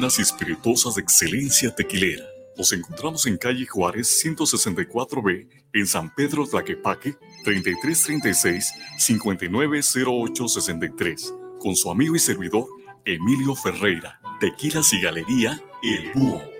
y espirituosas de excelencia tequilera. Nos encontramos en calle Juárez 164B, en San Pedro Tlaquepaque, 3336-590863, con su amigo y servidor Emilio Ferreira, Tequilas y Galería El Búho.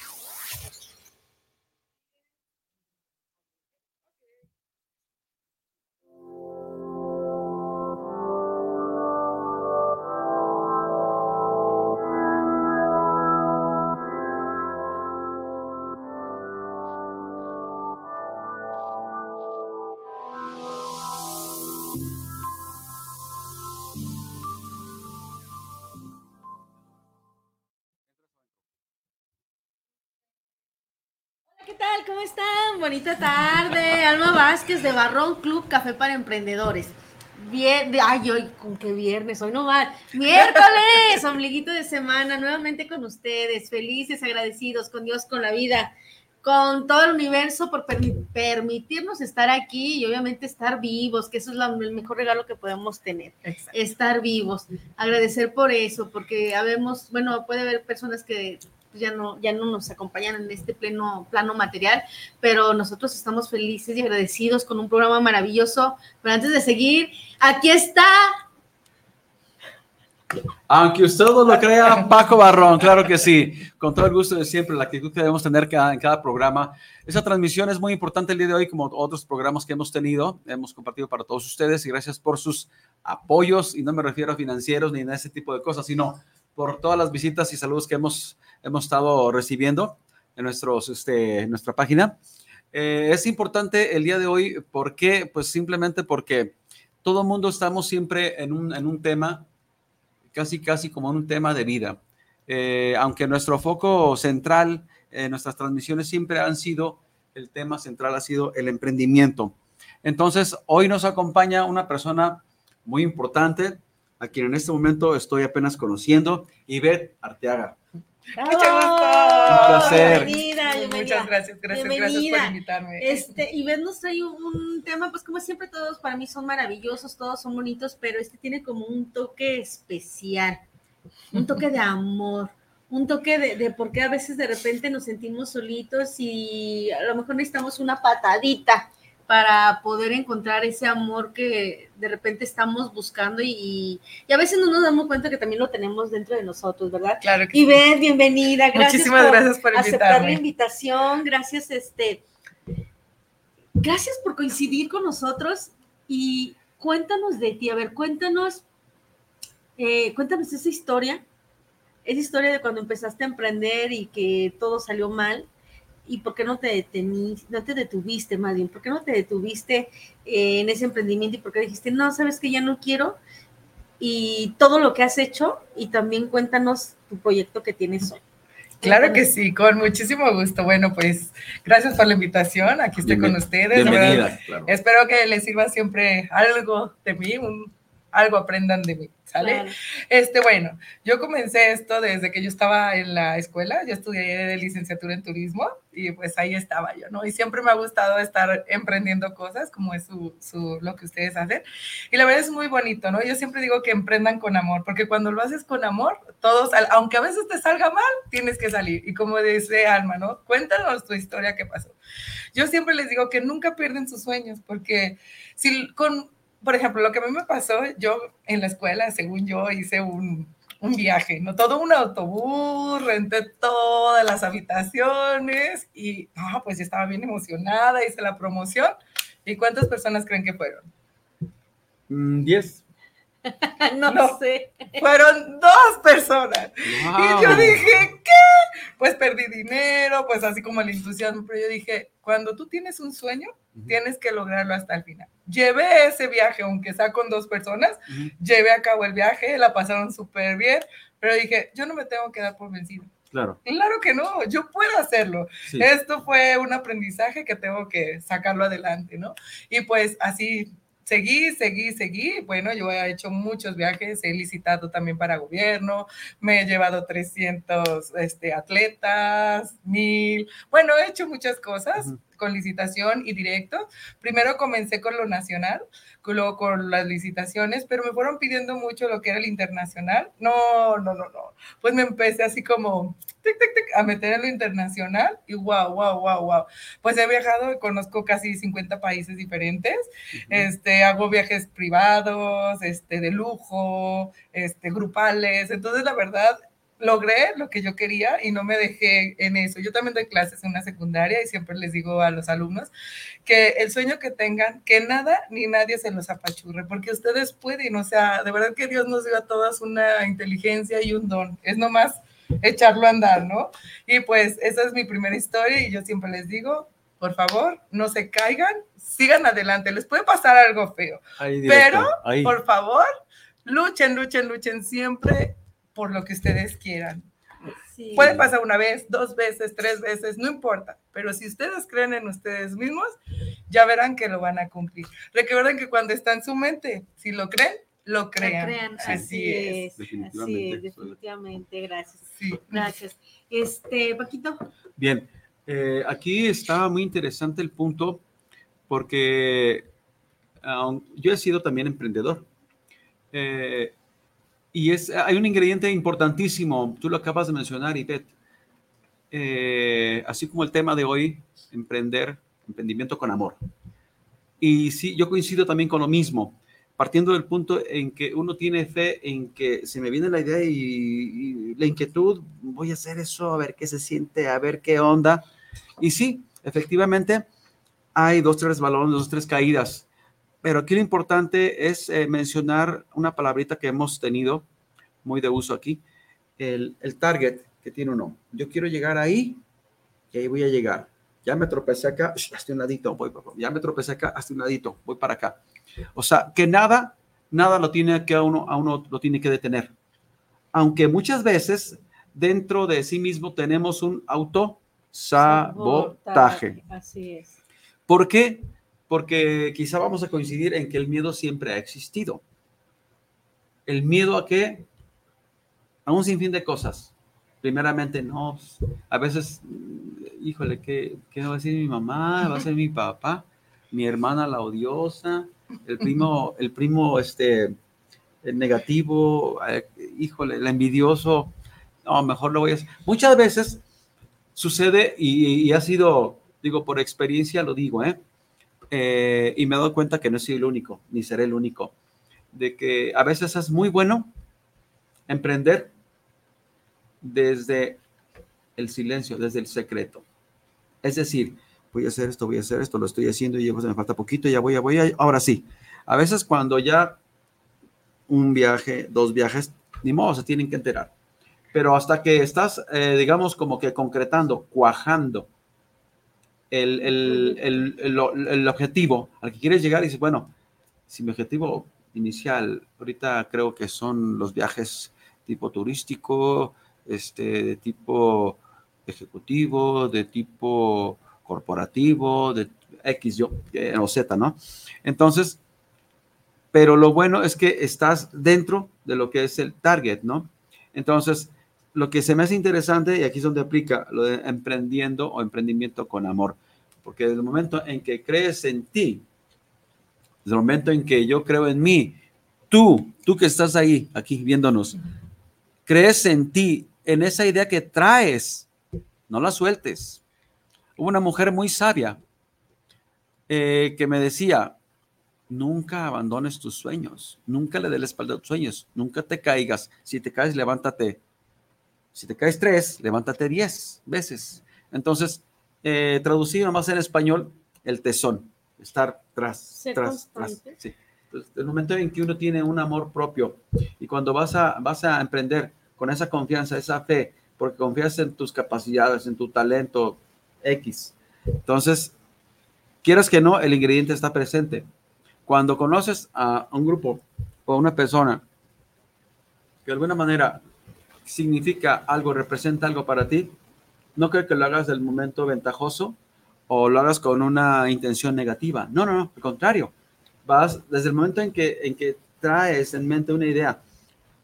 Bonita tarde. Alma Vázquez de Barrón Club Café para Emprendedores. Bien, ay, hoy con qué viernes, hoy no va. Miércoles, ombliguito de semana, nuevamente con ustedes, felices, agradecidos con Dios, con la vida, con todo el universo por permitirnos estar aquí y obviamente estar vivos, que eso es el mejor regalo que podemos tener, estar vivos. Agradecer por eso, porque habemos, bueno, puede haber personas que ya no, ya no nos acompañan en este pleno plano material, pero nosotros estamos felices y agradecidos con un programa maravilloso. Pero antes de seguir, aquí está. Aunque usted no lo crea, Paco Barrón, claro que sí, con todo el gusto de siempre, la actitud que debemos tener cada, en cada programa. Esa transmisión es muy importante el día de hoy, como otros programas que hemos tenido, hemos compartido para todos ustedes y gracias por sus apoyos, y no me refiero a financieros ni a ese tipo de cosas, sino por todas las visitas y saludos que hemos, hemos estado recibiendo en nuestros, este, nuestra página. Eh, es importante el día de hoy, ¿por qué? Pues simplemente porque todo mundo estamos siempre en un, en un tema, casi, casi como en un tema de vida. Eh, aunque nuestro foco central, en nuestras transmisiones siempre han sido, el tema central ha sido el emprendimiento. Entonces, hoy nos acompaña una persona muy importante, a quien en este momento estoy apenas conociendo, Ivette Arteaga. Mucho gusto. Un placer. Bienvenida, Muchas gracias, gracias, gracias por invitarme. Este, Ivette nos trae un tema, pues como siempre todos para mí son maravillosos, todos son bonitos, pero este tiene como un toque especial, un toque de amor un toque de, de por qué a veces de repente nos sentimos solitos y a lo mejor necesitamos una patadita para poder encontrar ese amor que de repente estamos buscando y, a veces no nos damos cuenta que también lo tenemos dentro de nosotros, ¿verdad? Claro que y sí. bienvenida, gracias Muchísimas por gracias por aceptar la invitación, gracias este gracias por coincidir con nosotros y cuéntanos de ti, a ver, cuéntanos eh, cuéntanos esa historia, esa historia de cuando empezaste a emprender y que todo salió mal y por qué no te deteniste, no te detuviste más bien, por qué no te detuviste eh, en ese emprendimiento y por qué dijiste, no, sabes que ya no quiero y todo lo que has hecho y también cuéntanos tu proyecto que tienes hoy. Claro que sí, con muchísimo gusto. Bueno, pues gracias por la invitación. Aquí estoy con ustedes. Bienvenida, Espero que les sirva siempre algo de mí, un, algo aprendan de mí. ¿Sale? Este, bueno, yo comencé esto desde que yo estaba en la escuela, yo estudié licenciatura en turismo y pues ahí estaba yo, ¿no? Y siempre me ha gustado estar emprendiendo cosas como es su, su, lo que ustedes hacen. Y la verdad es muy bonito, ¿no? Yo siempre digo que emprendan con amor, porque cuando lo haces con amor, todos, aunque a veces te salga mal, tienes que salir. Y como dice Alma, ¿no? Cuéntanos tu historia, qué pasó. Yo siempre les digo que nunca pierden sus sueños, porque si con por ejemplo, lo que a mí me pasó, yo en la escuela, según yo, hice un, un viaje, ¿no? Todo un autobús, renté todas las habitaciones y, no, pues yo estaba bien emocionada, hice la promoción. ¿Y cuántas personas creen que fueron? Mm, diez. no, sé. Fueron dos personas. Y yo dije, ¿qué? Pues perdí dinero, pues así como la intuición, pero yo dije, cuando tú tienes un sueño, tienes que lograrlo hasta el final. Llevé ese viaje, aunque sea con dos personas, llevé a cabo el viaje, la pasaron súper bien, pero dije, yo no me tengo que dar por vencido. Claro. Claro que no, yo puedo hacerlo. Esto fue un aprendizaje que tengo que sacarlo adelante, ¿no? Y pues así seguí, seguí, seguí. Bueno, yo he hecho muchos viajes, he licitado también para gobierno, me he llevado 300 este, atletas, mil. Bueno, he hecho muchas cosas con licitación y directo. Primero comencé con lo nacional, luego con las licitaciones, pero me fueron pidiendo mucho lo que era el internacional. No, no, no, no. Pues me empecé así como tic, tic, tic, a meter en lo internacional y wow, wow, wow, wow. Pues he viajado, conozco casi 50 países diferentes. Este, hago viajes privados, este, de lujo, este, grupales. Entonces, la verdad, logré lo que yo quería y no me dejé en eso. Yo también doy clases en una secundaria y siempre les digo a los alumnos que el sueño que tengan, que nada ni nadie se los apachurre, porque ustedes pueden, o sea, de verdad que Dios nos dio a todas una inteligencia y un don. Es nomás echarlo a andar, ¿no? Y pues esa es mi primera historia y yo siempre les digo, por favor, no se caigan, sigan adelante, les puede pasar algo feo, pero por favor, luchen, luchen, luchen siempre por lo que ustedes quieran. Puede pasar una vez, dos veces, tres veces, no importa, pero si ustedes creen en ustedes mismos, ya verán que lo van a cumplir. Recuerden que cuando está en su mente, si lo creen, lo crean. Así, es. Definitivamente. Así definitivamente. Gracias. Gracias. Este, Paquito. Bien, eh, aquí está muy interesante el punto porque yo he sido también emprendedor. Eh, y es, hay un ingrediente importantísimo, tú lo acabas de mencionar, Ivette. Eh, así como el tema de hoy, emprender, emprendimiento con amor. Y sí, yo coincido también con lo mismo, partiendo del punto en que uno tiene fe en que se me viene la idea y, la inquietud, voy a hacer eso, a ver qué se siente, a ver qué onda. Y sí, efectivamente, hay dos, tres balones, dos, tres caídas pero aquí lo importante es eh, mencionar una palabrita que hemos tenido muy de uso aquí, el, target que tiene uno. Yo quiero llegar ahí y ahí voy a llegar. Ya me tropecé acá, hasta un ladito, voy, ya me tropecé acá, hasta un ladito, voy para acá. O sea, que nada, nada lo tiene que a uno, a uno lo tiene que detener. Aunque muchas veces dentro de sí mismo tenemos un autosabotaje. Así es. ¿Por qué? porque quizá vamos a coincidir en que el miedo siempre ha existido. El miedo a qué? A un sinfín de cosas. Primeramente, no, a veces, híjole, ¿qué, ¿qué, va a decir mi mamá? ¿Va a ser mi papá? ¿Mi hermana la odiosa? ¿El primo, el primo este, negativo? Eh, híjole, el envidioso? No, mejor lo voy a hacer. Muchas veces sucede y, y ha sido, digo, por experiencia lo digo, ¿eh? Eh, y me he dado cuenta que no soy el único, ni seré el único, de que a veces es muy bueno emprender desde el silencio, desde el secreto. Es decir, voy a hacer esto, voy a hacer esto, lo estoy haciendo y me falta poquito, ya voy, ya voy, ahora sí. A veces cuando ya un viaje, dos viajes, ni modo, se tienen que enterar. Pero hasta que estás, eh, digamos, como que concretando, cuajando, el, el, el, objetivo al que quieres llegar y dices, bueno, si mi objetivo inicial ahorita creo que son los viajes tipo turístico, este, de tipo ejecutivo, de tipo corporativo, de X, yo, eh, o Z, ¿no? Entonces, pero lo bueno es que estás dentro de lo que es el target, ¿no? Entonces, lo que se me hace interesante, y aquí es donde aplica lo de emprendiendo o emprendimiento con amor, porque desde el momento en que crees en ti, desde el momento en que yo creo en mí, tú, tú que estás ahí, aquí viéndonos, crees en ti, en esa idea que traes, no la sueltes. Hubo una mujer muy sabia eh, que me decía, nunca abandones tus sueños, nunca le des la espalda a tus sueños, nunca te caigas. Si te caes, levántate si te caes tres, levántate diez veces. Entonces, eh, traducido nomás en español, el tesón, estar tras, tras, tras. Sí. Entonces, el momento en que uno tiene un amor propio y cuando vas a, vas a emprender con esa confianza, esa fe, porque confías en tus capacidades, en tu talento X. Entonces, quieras que no, el ingrediente está presente. Cuando conoces a un grupo o a una persona que de alguna manera significa algo, representa algo para ti, no creo que lo hagas del momento ventajoso o lo hagas con una intención negativa. No, no, no, al contrario. vas, desde el momento en que, en que traes en mente una idea,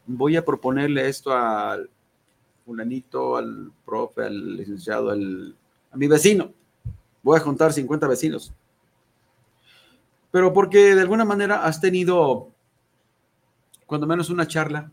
voy a proponerle esto al fulanito, al profe, al licenciado, al, a mi vecino. Voy a juntar 50 vecinos. Pero porque de alguna manera has tenido, cuando menos una charla,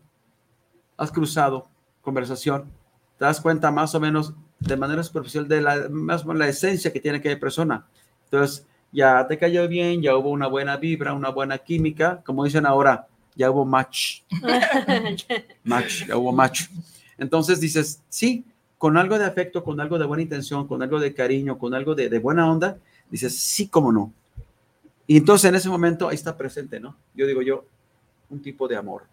has cruzado conversación, te das cuenta más o menos de manera superficial de la, más la esencia que tiene aquella persona. Entonces, ya te cayó bien, ya hubo una buena vibra, una buena química, como dicen ahora, ya hubo match. match, ya hubo match. Entonces dices, sí, con algo de afecto, con algo de buena intención, con algo de cariño, con algo de, de buena onda, dices, sí, cómo no. Y entonces en ese momento ahí está presente, ¿no? Yo digo yo, un tipo de amor.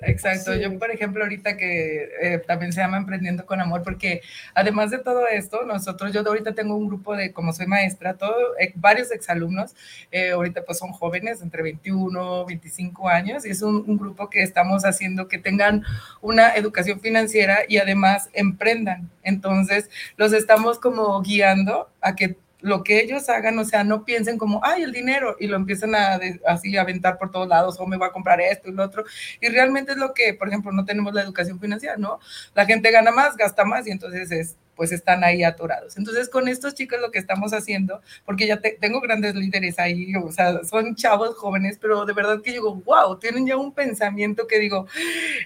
Exacto, yo por ejemplo ahorita que eh, también se llama Emprendiendo con Amor, porque además de todo esto, nosotros, yo ahorita tengo un grupo de, como soy maestra, todo, eh, varios exalumnos, eh, ahorita pues son jóvenes, entre 21, 25 años, y es un, un, grupo que estamos haciendo que tengan una educación financiera y además emprendan. Entonces, los estamos como guiando a que lo que ellos hagan, o sea, no piensen como, ay, el dinero, y lo empiezan a así a aventar por todos lados, o me voy a comprar esto y lo otro, y realmente es lo que, por ejemplo, no tenemos la educación financiera, ¿no? La gente gana más, gasta más, y entonces es pues están ahí atorados. Entonces, con estos chicos lo que estamos haciendo, porque ya te, tengo grandes líderes ahí, o sea, son chavos jóvenes, pero de verdad que digo, wow, tienen ya un pensamiento que digo,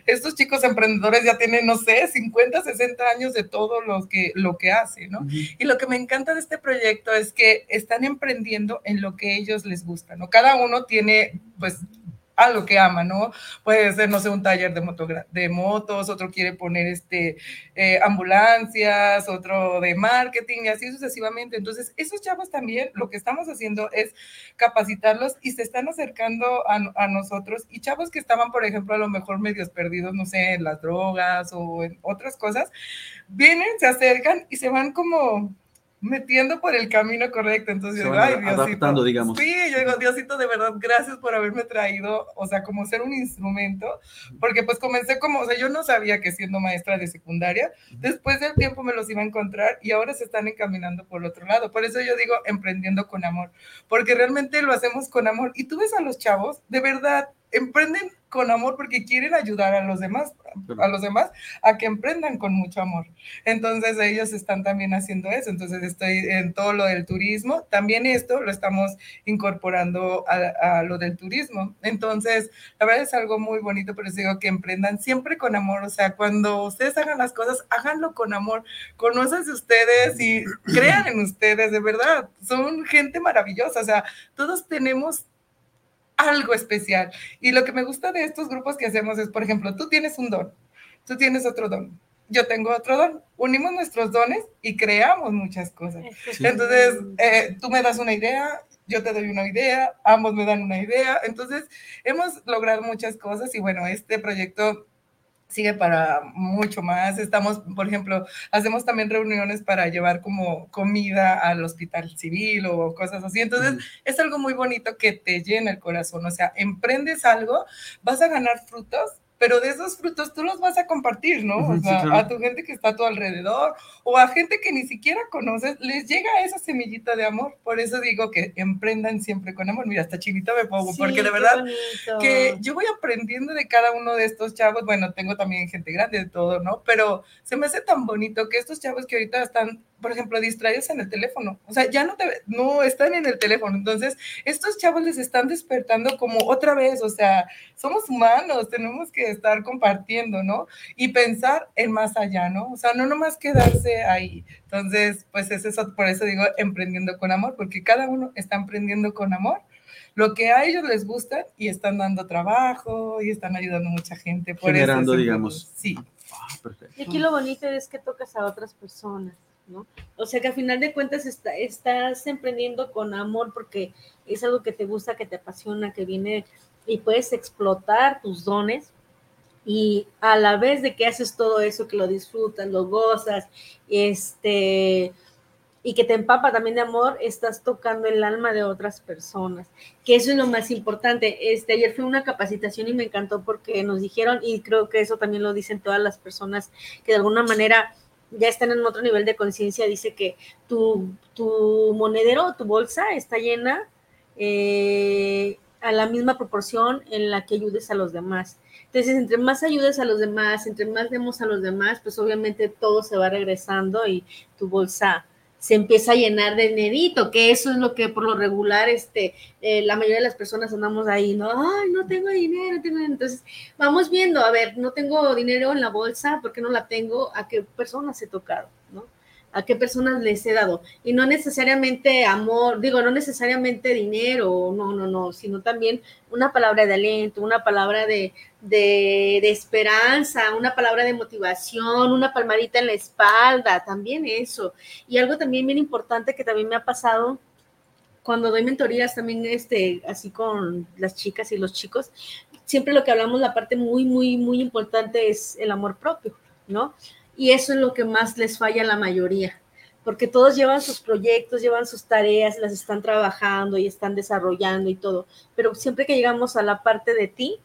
estos chicos emprendedores ya tienen, no sé, 50, 60 años de todo lo que, lo que hacen, ¿no? Uh -huh. Y lo que me encanta de este proyecto es que están emprendiendo en lo que ellos les gusta, ¿no? Cada uno tiene, pues, algo que ama, ¿no? Puede ser, no sé, un taller de motos, otro quiere poner este, eh, ambulancias, otro de marketing y así sucesivamente. Entonces, esos chavos también lo que estamos haciendo es capacitarlos y se están acercando a, a nosotros y chavos que estaban, por ejemplo, a lo mejor medios perdidos, no sé, en las drogas o en otras cosas, vienen, se acercan y se van como metiendo por el camino correcto. Entonces, yo digo, ay, Diosito. Adaptando, digamos. Sí, yo digo, Diosito, de verdad, gracias por haberme traído, o sea, como ser un instrumento, porque pues comencé como, o sea, yo no sabía que siendo maestra de secundaria, después del tiempo me los iba a encontrar y ahora se están encaminando por otro lado. Por eso yo digo, emprendiendo con amor, porque realmente lo hacemos con amor. Y tú ves a los chavos, de verdad, emprenden con amor porque quieren ayudar a los demás, a los demás a que emprendan con mucho amor. Entonces ellos están también haciendo eso. Entonces estoy en todo lo del turismo. También esto lo estamos incorporando a, a lo del turismo. Entonces, la verdad es algo muy bonito, pero digo que emprendan siempre con amor. O sea, cuando ustedes hagan las cosas, háganlo con amor. Conócense ustedes y crean en ustedes, de verdad. Son gente maravillosa. O sea, todos tenemos algo especial. Y lo que me gusta de estos grupos que hacemos es, por ejemplo, tú tienes un don, tú tienes otro don, yo tengo otro don, unimos nuestros dones y creamos muchas cosas. Sí. Entonces, eh, tú me das una idea, yo te doy una idea, ambos me dan una idea. Entonces, hemos logrado muchas cosas y bueno, este proyecto sigue para mucho más. Estamos, por ejemplo, hacemos también reuniones para llevar como comida al hospital civil o cosas así. Entonces, mm. es algo muy bonito que te llena el corazón. O sea, emprendes algo, vas a ganar frutos pero de esos frutos tú los vas a compartir, ¿no? O sea, sí, claro. a tu gente que está a tu alrededor o a gente que ni siquiera conoces, les llega esa semillita de amor. Por eso digo que emprendan siempre con amor. Mira, hasta chinita me pongo, sí, porque de verdad que yo voy aprendiendo de cada uno de estos chavos. Bueno, tengo también gente grande de todo, ¿no? Pero se me hace tan bonito que estos chavos que ahorita están por ejemplo, distraídos en el teléfono. O sea, ya no, te, no están en el teléfono. Entonces, estos chavos les están despertando como otra vez. O sea, somos humanos, tenemos que estar compartiendo, ¿no? Y pensar en más allá, ¿no? O sea, no nomás quedarse ahí. Entonces, pues es eso, por eso digo emprendiendo con amor, porque cada uno está emprendiendo con amor lo que a ellos les gusta y están dando trabajo y están ayudando a mucha gente. Por Generando, eso, digamos. Sí. Ah, y aquí lo bonito es que tocas a otras personas. ¿no? O sea que a final de cuentas está, estás emprendiendo con amor porque es algo que te gusta, que te apasiona, que viene y puedes explotar tus dones y a la vez de que haces todo eso, que lo disfrutas, lo gozas, este, y que te empapa también de amor, estás tocando el alma de otras personas, que eso es lo más importante. Este, ayer fue una capacitación y me encantó porque nos dijeron, y creo que eso también lo dicen todas las personas que de alguna manera ya están en otro nivel de conciencia, dice que tu, tu monedero, tu bolsa está llena eh, a la misma proporción en la que ayudes a los demás. Entonces, entre más ayudes a los demás, entre más demos a los demás, pues obviamente todo se va regresando y tu bolsa se empieza a llenar de dinerito, que eso es lo que por lo regular este, eh, la mayoría de las personas andamos ahí, ¿no? Ay, no tengo dinero, tengo dinero. Entonces, vamos viendo, a ver, no tengo dinero en la bolsa, ¿por qué no la tengo? ¿A qué personas he tocado? ¿no? A qué personas les he dado. Y no necesariamente amor, digo, no necesariamente dinero, no, no, no, sino también una palabra de aliento, una palabra de, de, esperanza, una palabra de motivación, una palmadita en la espalda, también eso. Y algo también bien importante que también me ha pasado cuando doy mentorías también, este, así con las chicas y los chicos, siempre lo que hablamos, la parte muy, muy, muy importante es el amor propio, ¿no? Y eso es lo que más les falla a la mayoría, porque todos llevan sus proyectos, llevan sus tareas, las están trabajando y están desarrollando y todo, pero siempre que llegamos a la parte de ti,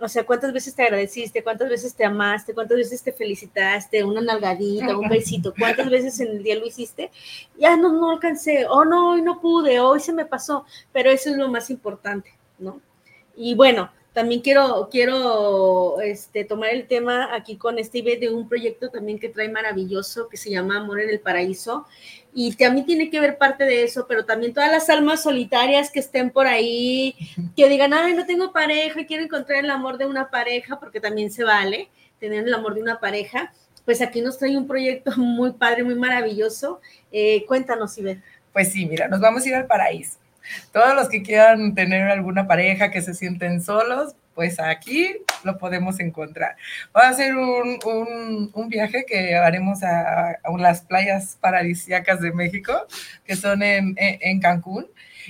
o sea, ¿cuántas veces te agradeciste? ¿Cuántas veces te amaste? ¿Cuántas veces te felicitaste? Una nalgadita, un besito. ¿Cuántas veces en el día lo hiciste? Ya no, no alcancé. Oh, no, hoy no pude. Hoy se me pasó. Pero eso es lo más importante, ¿no? Y bueno, también quiero, quiero este, tomar el tema aquí con Steve de un proyecto también que trae maravilloso que se llama Amor en el Paraíso. Y también tiene que ver parte de eso, pero también todas las almas solitarias que estén por ahí, que digan, ay, no tengo pareja y quiero encontrar el amor de una pareja, porque también se vale tener el amor de una pareja. Pues aquí nos trae un proyecto muy padre, muy maravilloso. Eh, cuéntanos, Iber. Pues sí, mira, nos vamos a ir al paraíso. Todos los que quieran tener alguna pareja que se sienten solos, pues aquí lo podemos encontrar. Va a ser un, un, viaje que haremos a, las playas paradisíacas de México, que son en, en Cancún.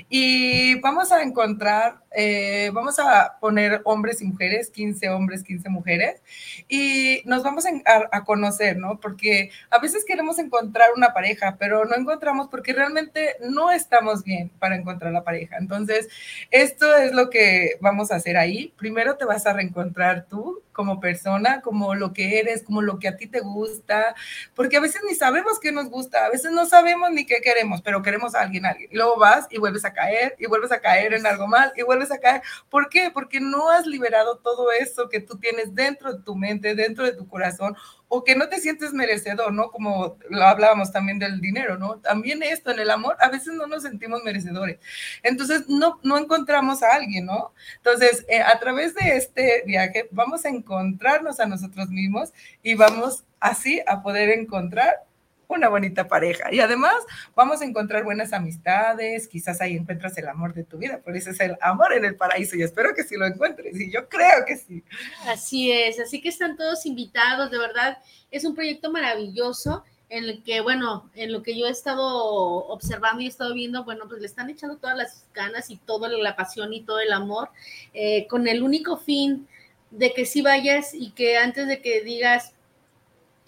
Y vamos a encontrar, eh, vamos a poner hombres y mujeres, 15 hombres, 15 mujeres, y nos vamos a, a, conocer, ¿no? Porque a veces queremos encontrar una pareja, pero no encontramos porque realmente no estamos bien para encontrar la pareja. Entonces, esto es lo que vamos a hacer ahí. Primero te vas a reencontrar tú como persona, como lo que eres, como lo que a ti te gusta, porque a veces ni sabemos qué nos gusta, a veces no sabemos ni qué queremos, pero queremos a alguien, a alguien. Y luego vas y vuelves a caer y vuelves a caer en algo mal y vuelves caer. ¿Por qué? Porque no has liberado todo eso que tú tienes dentro de tu mente, dentro de tu corazón o que no te sientes merecedor, ¿no? Como lo hablábamos también del dinero, ¿no? También esto en el amor, a veces no nos sentimos merecedores. Entonces, no, no encontramos a alguien, ¿no? Entonces, eh, a través de este viaje, vamos a encontrarnos a nosotros mismos y vamos así a poder encontrar una bonita pareja. Y además vamos a encontrar buenas amistades, quizás ahí encuentras el amor de tu vida, por eso es el amor en el paraíso y espero que sí lo encuentres y yo creo que sí. Así es, así que están todos invitados, de verdad, es un proyecto maravilloso en el que, bueno, en lo que yo he estado observando y he estado viendo, bueno, pues le están echando todas las ganas y toda la pasión y todo el amor, eh, con el único fin de que si vayas y que antes de que digas,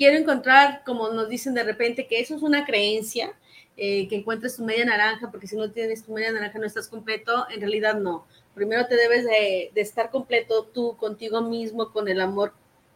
quiero encontrar, como nos dicen de repente, que eso es una creencia, eh, que encuentres tu media naranja, porque si no tienes tu media naranja no estás completo, en realidad no. Primero te debes de, de estar completo tú contigo mismo, con el amor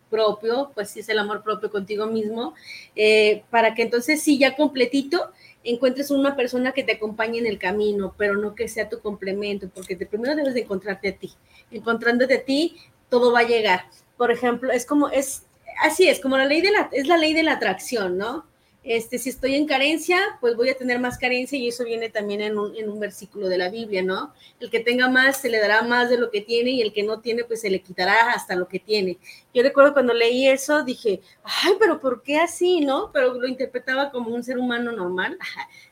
propio, pues sí es el amor propio contigo mismo, eh, para que entonces sí ya completito encuentres una persona que te acompañe en el camino, pero no que sea tu complemento, porque te, primero debes de encontrarte a ti. Encontrándote a ti, todo va a llegar. Por ejemplo, es como, es, así es, como la ley de la, es la ley de la atracción, ¿no? Este, si estoy en carencia, pues voy a tener más carencia y eso viene también en un, en un, versículo de la Biblia, ¿no? El que tenga más se le dará más de lo que tiene y el que no tiene, pues se le quitará hasta lo que tiene. Yo recuerdo cuando leí eso, dije, ay, pero ¿por qué así, no? Pero lo interpretaba como un ser humano normal.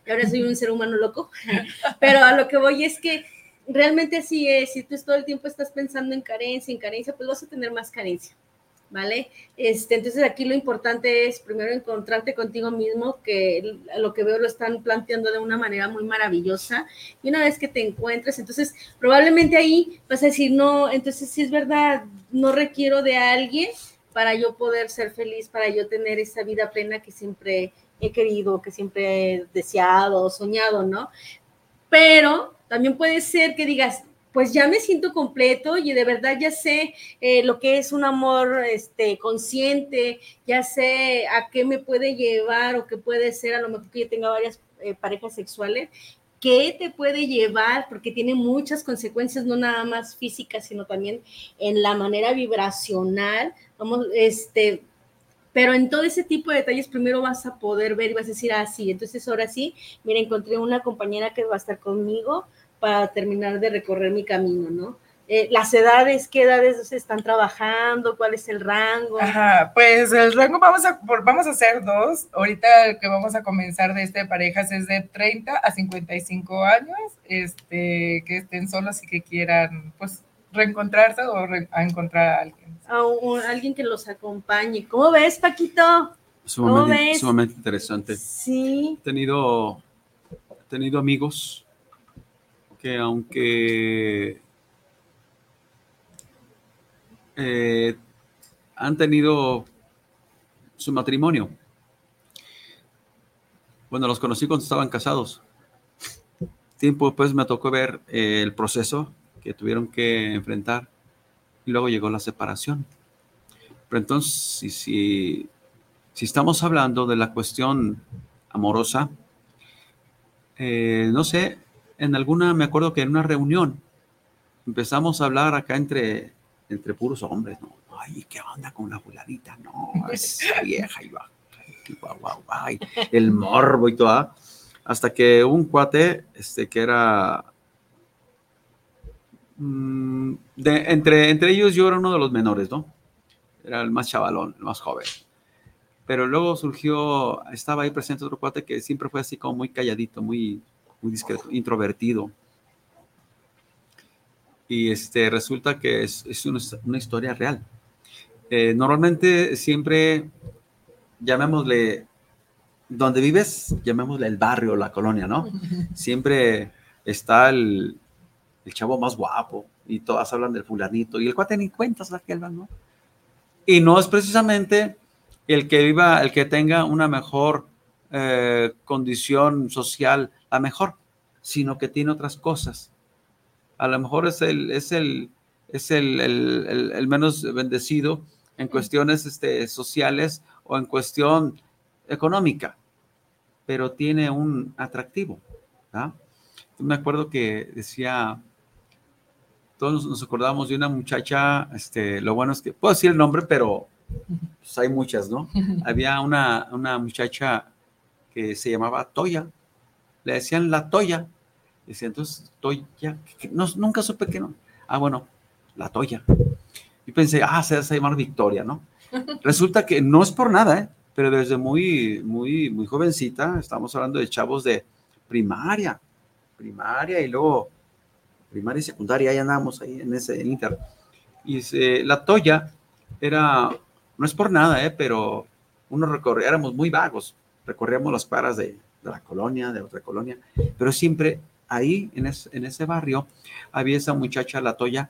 Y ahora soy un ser humano loco. Pero a lo que voy es que realmente así es. Si tú todo el tiempo estás pensando en carencia, en carencia, pues vas a tener más carencia. ¿Vale? Este, entonces aquí lo importante es primero encontrarte contigo mismo, que lo que veo lo están planteando de una manera muy maravillosa, y una vez que te encuentres, entonces probablemente ahí vas a decir, no, entonces si es verdad, no requiero de alguien para yo poder ser feliz, para yo tener esa vida plena que siempre he querido, que siempre he deseado, soñado, ¿no? Pero también puede ser que digas, pues ya me siento completo y de verdad ya sé eh, lo que es un amor este, consciente, ya sé a qué me puede llevar o qué puede ser, a lo mejor que yo tenga varias eh, parejas sexuales, qué te puede llevar, porque tiene muchas consecuencias, no nada más físicas, sino también en la manera vibracional. Vamos, este, pero en todo ese tipo de detalles primero vas a poder ver y vas a decir, ah, sí, entonces ahora sí, mira, encontré una compañera que va a estar conmigo para terminar de recorrer mi camino, ¿no? Eh, las edades, qué edades se están trabajando, cuál es el rango. Ajá, pues el rango vamos a, vamos a hacer dos. Ahorita que vamos a comenzar de este parejas es de 30 a 55 años, este, que estén solos y que quieran, pues, reencontrarse o encontrar a alguien. A alguien que los acompañe. ¿Cómo ves, Paquito? Sumamente, sumamente interesante. Sí. He tenido, he tenido amigos que aunque eh, han tenido su matrimonio. Bueno, los conocí cuando estaban casados. Tiempo después me tocó ver eh, el proceso que tuvieron que enfrentar y luego llegó la separación. Pero entonces, si, si, si estamos hablando de la cuestión amorosa, eh, no sé, en alguna, me acuerdo que en una reunión empezamos a hablar acá entre entre puros hombres, ¿no? Ay, ¿qué onda con la fulanita? No, es vieja y va, guau, guau, guau, el morbo y todo. Hasta que un cuate, este, que era, mm, de, entre, entre ellos yo era uno de los menores, ¿no? Era el más chavalón, el más joven. Pero luego surgió, estaba ahí presente otro cuate que siempre fue así como muy calladito, muy, muy discreto, introvertido y este, resulta que es, es una, historia real. Eh, normalmente siempre, llamémosle, donde vives, llamémosle el barrio, la colonia, ¿no? Siempre está el, el chavo más guapo y todas hablan del fulanito y el cuate ni cuentas la que ¿no? Y no es precisamente el que viva, el que tenga una mejor eh, condición social, la mejor, sino que tiene otras cosas a lo mejor es el, es el, es el, el, menos bendecido en cuestiones este, sociales o en cuestión económica, pero tiene un atractivo. Me acuerdo que decía, todos nos acordamos de una muchacha, este, lo bueno es que, puedo decir el nombre, pero pues, hay muchas, ¿no? Había una, una muchacha que se llamaba Toya, le decían la Toya, Dice, entonces, Toya, no, nunca supe que no. Ah, bueno, la Toya. Y pensé, ah, se va a llamar Victoria, ¿no? Resulta que no es por nada, ¿eh? Pero desde muy, muy, muy jovencita, estamos hablando de chavos de primaria, primaria y luego primaria y secundaria, ahí andamos ahí en ese inter. Y la Toya era, no es por nada, ¿eh? Pero uno recorría, éramos muy vagos, recorríamos las paras de, de la colonia, de otra colonia, pero siempre ahí, en, ese barrio, había esa muchacha, la Toya.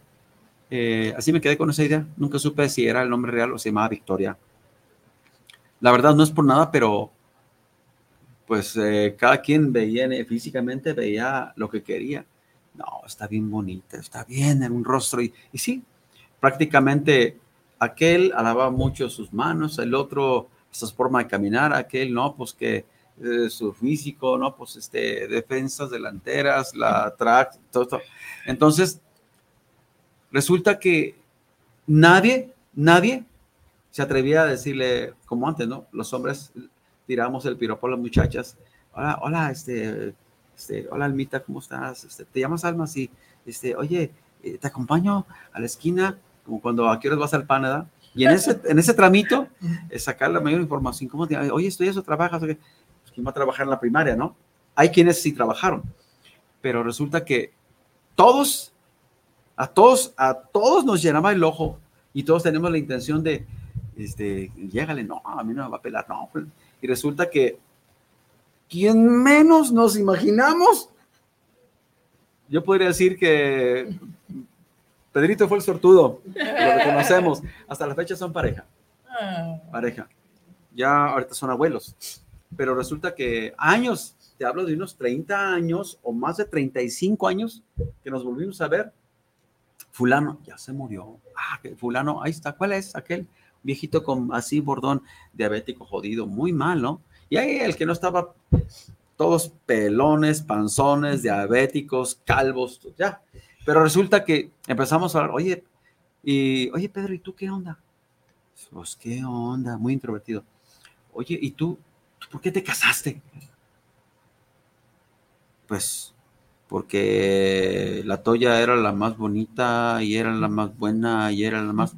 Eh, así me quedé con esa idea. Nunca supe si era el nombre real o se llamaba Victoria. La verdad no es por nada, pero pues eh, cada quien veía físicamente, veía lo que quería. No, está bien bonita, está bien en un rostro. Y, y sí, prácticamente aquel alababa mucho sus manos, el otro, esa forma de caminar, aquel no, pues que su físico, ¿no? Pues este, defensas delanteras, la track, todo esto. Entonces, resulta que nadie, nadie se atrevía a decirle, como antes, ¿no? Los hombres tiramos el piropo a las muchachas. Hola, hola, este, este, hola Almita, ¿cómo estás? Este, ¿Te llamas Alma? Sí. Este, oye, eh, te acompaño a la esquina, como cuando aquí horas vas al pan, Y en ese, en ese tramito, sacar la mayor información. ¿Cómo te Oye, estoy eso, trabajas. ¿Quién va a trabajar en la primaria, no? Hay quienes sí trabajaron, pero resulta que todos, a todos, a todos nos llenaba el ojo y todos tenemos la intención de, este, llégale, no, a mí no me va a pelar, no. Y resulta que quien menos nos imaginamos, yo podría decir que Pedrito fue el sortudo, lo reconocemos, hasta la fecha son pareja, ah. pareja. Ya ahorita son abuelos pero resulta que años, te hablo de unos 30 años o más de 35 años que nos volvimos a ver. Fulano ya se murió. Ah, fulano, ahí está. ¿Cuál es aquel viejito con así bordón diabético jodido? Muy mal, ¿no? Y ahí el que no estaba todos pelones, panzones, diabéticos, calvos, ya. Pero resulta que empezamos a hablar, oye, y, oye Pedro, ¿y tú qué onda? Pues qué onda, muy introvertido. Oye, ¿y tú, por qué te casaste? Pues porque la Toya era la más bonita y era la más buena y era la más...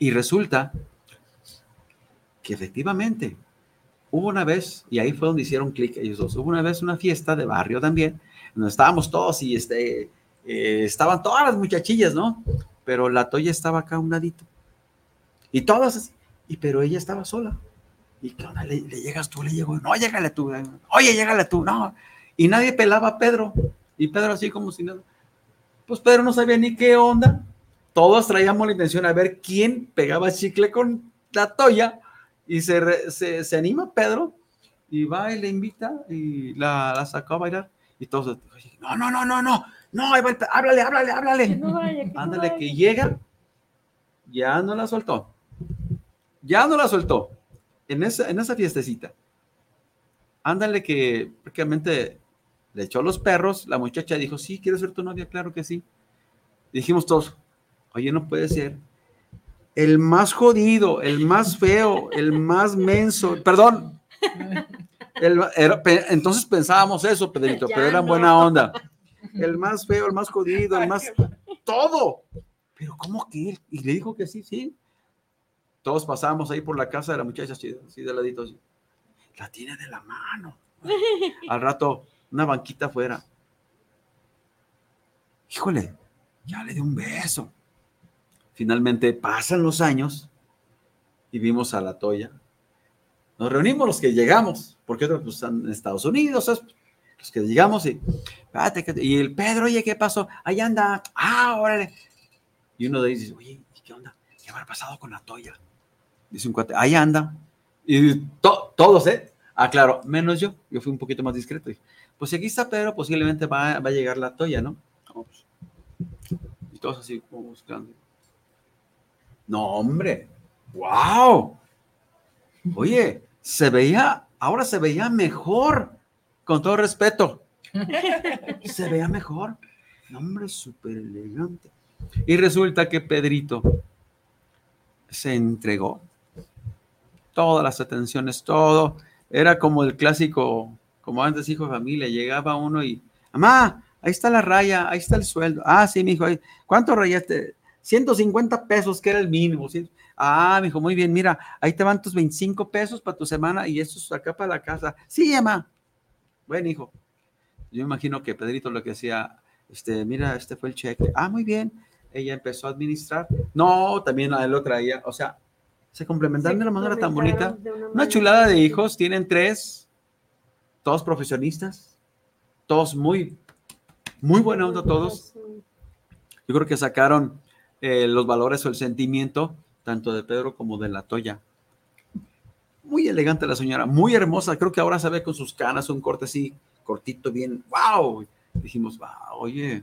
Y resulta que efectivamente hubo una vez, y ahí fue donde hicieron clic ellos dos, hubo una vez una fiesta de barrio también, donde estábamos todos y este, eh, estaban todas las muchachillas, ¿no? Pero la Toya estaba acá a un ladito. Y todas así, y pero ella estaba sola. ¿Y qué onda? ¿Le, llegas tú? Le llego, no, llégale tú. Oye, llégale tú, no. Y nadie pelaba a Pedro. Y Pedro así como si nada. Pues Pedro no sabía ni qué onda. Todos traíamos la intención a ver quién pegaba chicle con la toya y se, se, anima Pedro y va y le invita y la, la sacó a bailar. Y todos, no, no, no, no, no, no, háblale, háblale, háblale. Ándale, que llega, ya no la soltó. Ya no la soltó. En esa, en esa fiestecita. Ándale que prácticamente le echó los perros. La muchacha dijo, sí, ¿quieres ser tu novia? Claro que sí. dijimos todos, oye, no puede ser el más jodido, el más feo, el más menso, perdón. entonces pensábamos eso, Pedrito, pero era buena onda. El más feo, el más jodido, el más todo. Pero ¿cómo que? Y le dijo que sí, sí. Todos pasamos ahí por la casa de la muchacha, así, de ladito. La tiene de la mano. Al rato, una banquita afuera. Híjole, ya le di un beso. Finalmente pasan los años y vimos a la Toya. Nos reunimos los que llegamos, porque otros pues, están en Estados Unidos, los que llegamos y, y el Pedro, oye, ¿qué pasó? Ahí anda, ah, órale. Y uno de ellos dice, oye, ¿qué onda? ¿Qué habrá pasado con la Toya? Dice un cuate, ahí anda. Y todos, ¿eh? Ah, claro, menos yo. Yo fui un poquito más discreto. pues si aquí está Pedro, posiblemente va, a llegar la Toya, ¿no? Pues, y todos así como buscando. No, hombre. ¡Wow! Oye, se veía, ahora se veía mejor, con todo respeto. Se veía mejor. No, hombre, súper elegante. Y resulta que Pedrito se entregó. Todas las atenciones, todo. Era como el clásico, como antes hijo de familia, llegaba uno y, mamá, ahí está la raya, ahí está el sueldo. Ah, sí, mi hijo, ¿cuánto rayaste? 150 pesos, que era el mínimo. Ah, me dijo, muy bien, mira, ahí te van tus 25 pesos para tu semana y eso es acá para la casa. Sí, mamá. Bueno, hijo. Yo imagino que Pedrito lo que hacía, este, mira, este fue el cheque. Ah, muy bien. Ella empezó a administrar. No, también a él lo traía. O sea, se complementaron de una manera tan bonita. Una, chulada de hijos, tienen tres, todos profesionistas, todos muy, muy buena onda todos. Yo creo que sacaron eh, los valores o el sentimiento tanto de Pedro como de la Toya. Muy elegante la señora, muy hermosa. Creo que ahora se ve con sus canas, un corte así cortito, bien. ¡Wow! Dijimos, wow, oye.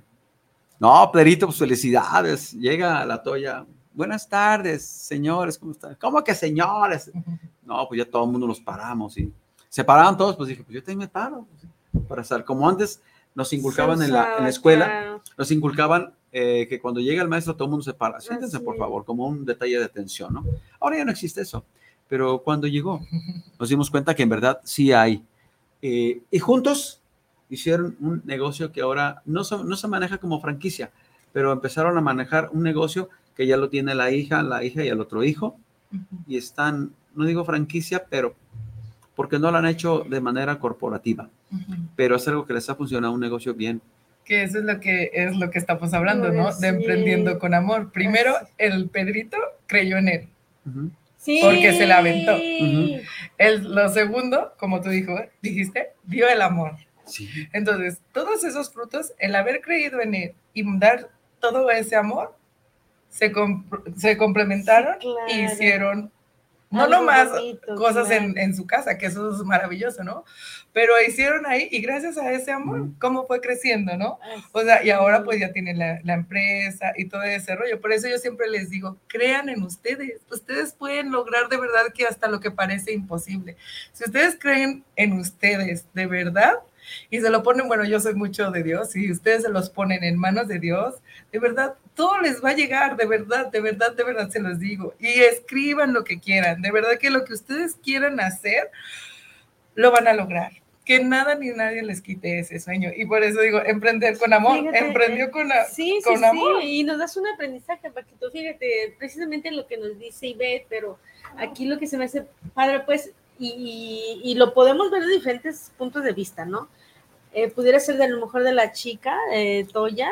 No, Pedrito, pues felicidades. Llega la Toya. Buenas tardes, señores, ¿cómo están? ¿Cómo que señores? No, pues ya todo el mundo nos paramos y se pararon todos, pues dije, pues yo también me paro pues, para estar. Como antes nos inculcaban en la, en la escuela, nos inculcaban eh, que cuando llega el maestro todo el mundo se para. Siéntense, por favor, como un detalle de atención, ¿no? Ahora ya no existe eso, pero cuando llegó, nos dimos cuenta que en verdad sí hay. Eh, y juntos hicieron un negocio que ahora no, no se maneja como franquicia, pero empezaron a manejar un negocio que ya lo tiene la hija, la hija y el otro hijo, y están, no digo franquicia, pero porque no lo han hecho de manera corporativa, pero es algo que les ha funcionado un negocio bien que eso es lo que es lo que estamos hablando, ¿no? De emprendiendo con amor. Primero, el Pedrito creyó en él. Sí. Porque se la aventó. el, lo segundo, como tú dijo, dijiste, dio el amor. Sí. Entonces, todos esos frutos, el haber creído en él y dar todo ese amor, se, se complementaron y hicieron no Algo nomás bonito, cosas en, claro. en su casa, que eso es maravilloso, ¿no? Pero hicieron ahí y gracias a ese amor, cómo fue creciendo, ¿no? Ay, O sea, y ahora sí. pues ya tienen la, la empresa y todo ese rollo. Por eso yo siempre les digo, crean en ustedes. Ustedes pueden lograr de verdad que hasta lo que parece imposible. Si ustedes creen en ustedes de verdad y se lo ponen, bueno, yo soy mucho de Dios, y ustedes se los ponen en manos de Dios, de verdad, todo les va a llegar, de verdad, de verdad, de verdad se los digo. Y escriban lo que quieran. De verdad que lo que ustedes quieran hacer, lo van a lograr. Que nada ni nadie les quite ese sueño. Y por eso digo, emprender con amor. Fíjate, Emprendió eh, con, a- Sí, sí, amor. sí, y nos das un aprendizaje, Paquito. Fíjate, precisamente lo que nos dice Ivette, pero aquí lo que se me hace padre, pues, y, y- y lo podemos ver de diferentes puntos de vista, ¿no? Eh, pudiera ser de lo mejor de la chica, eh, Toya,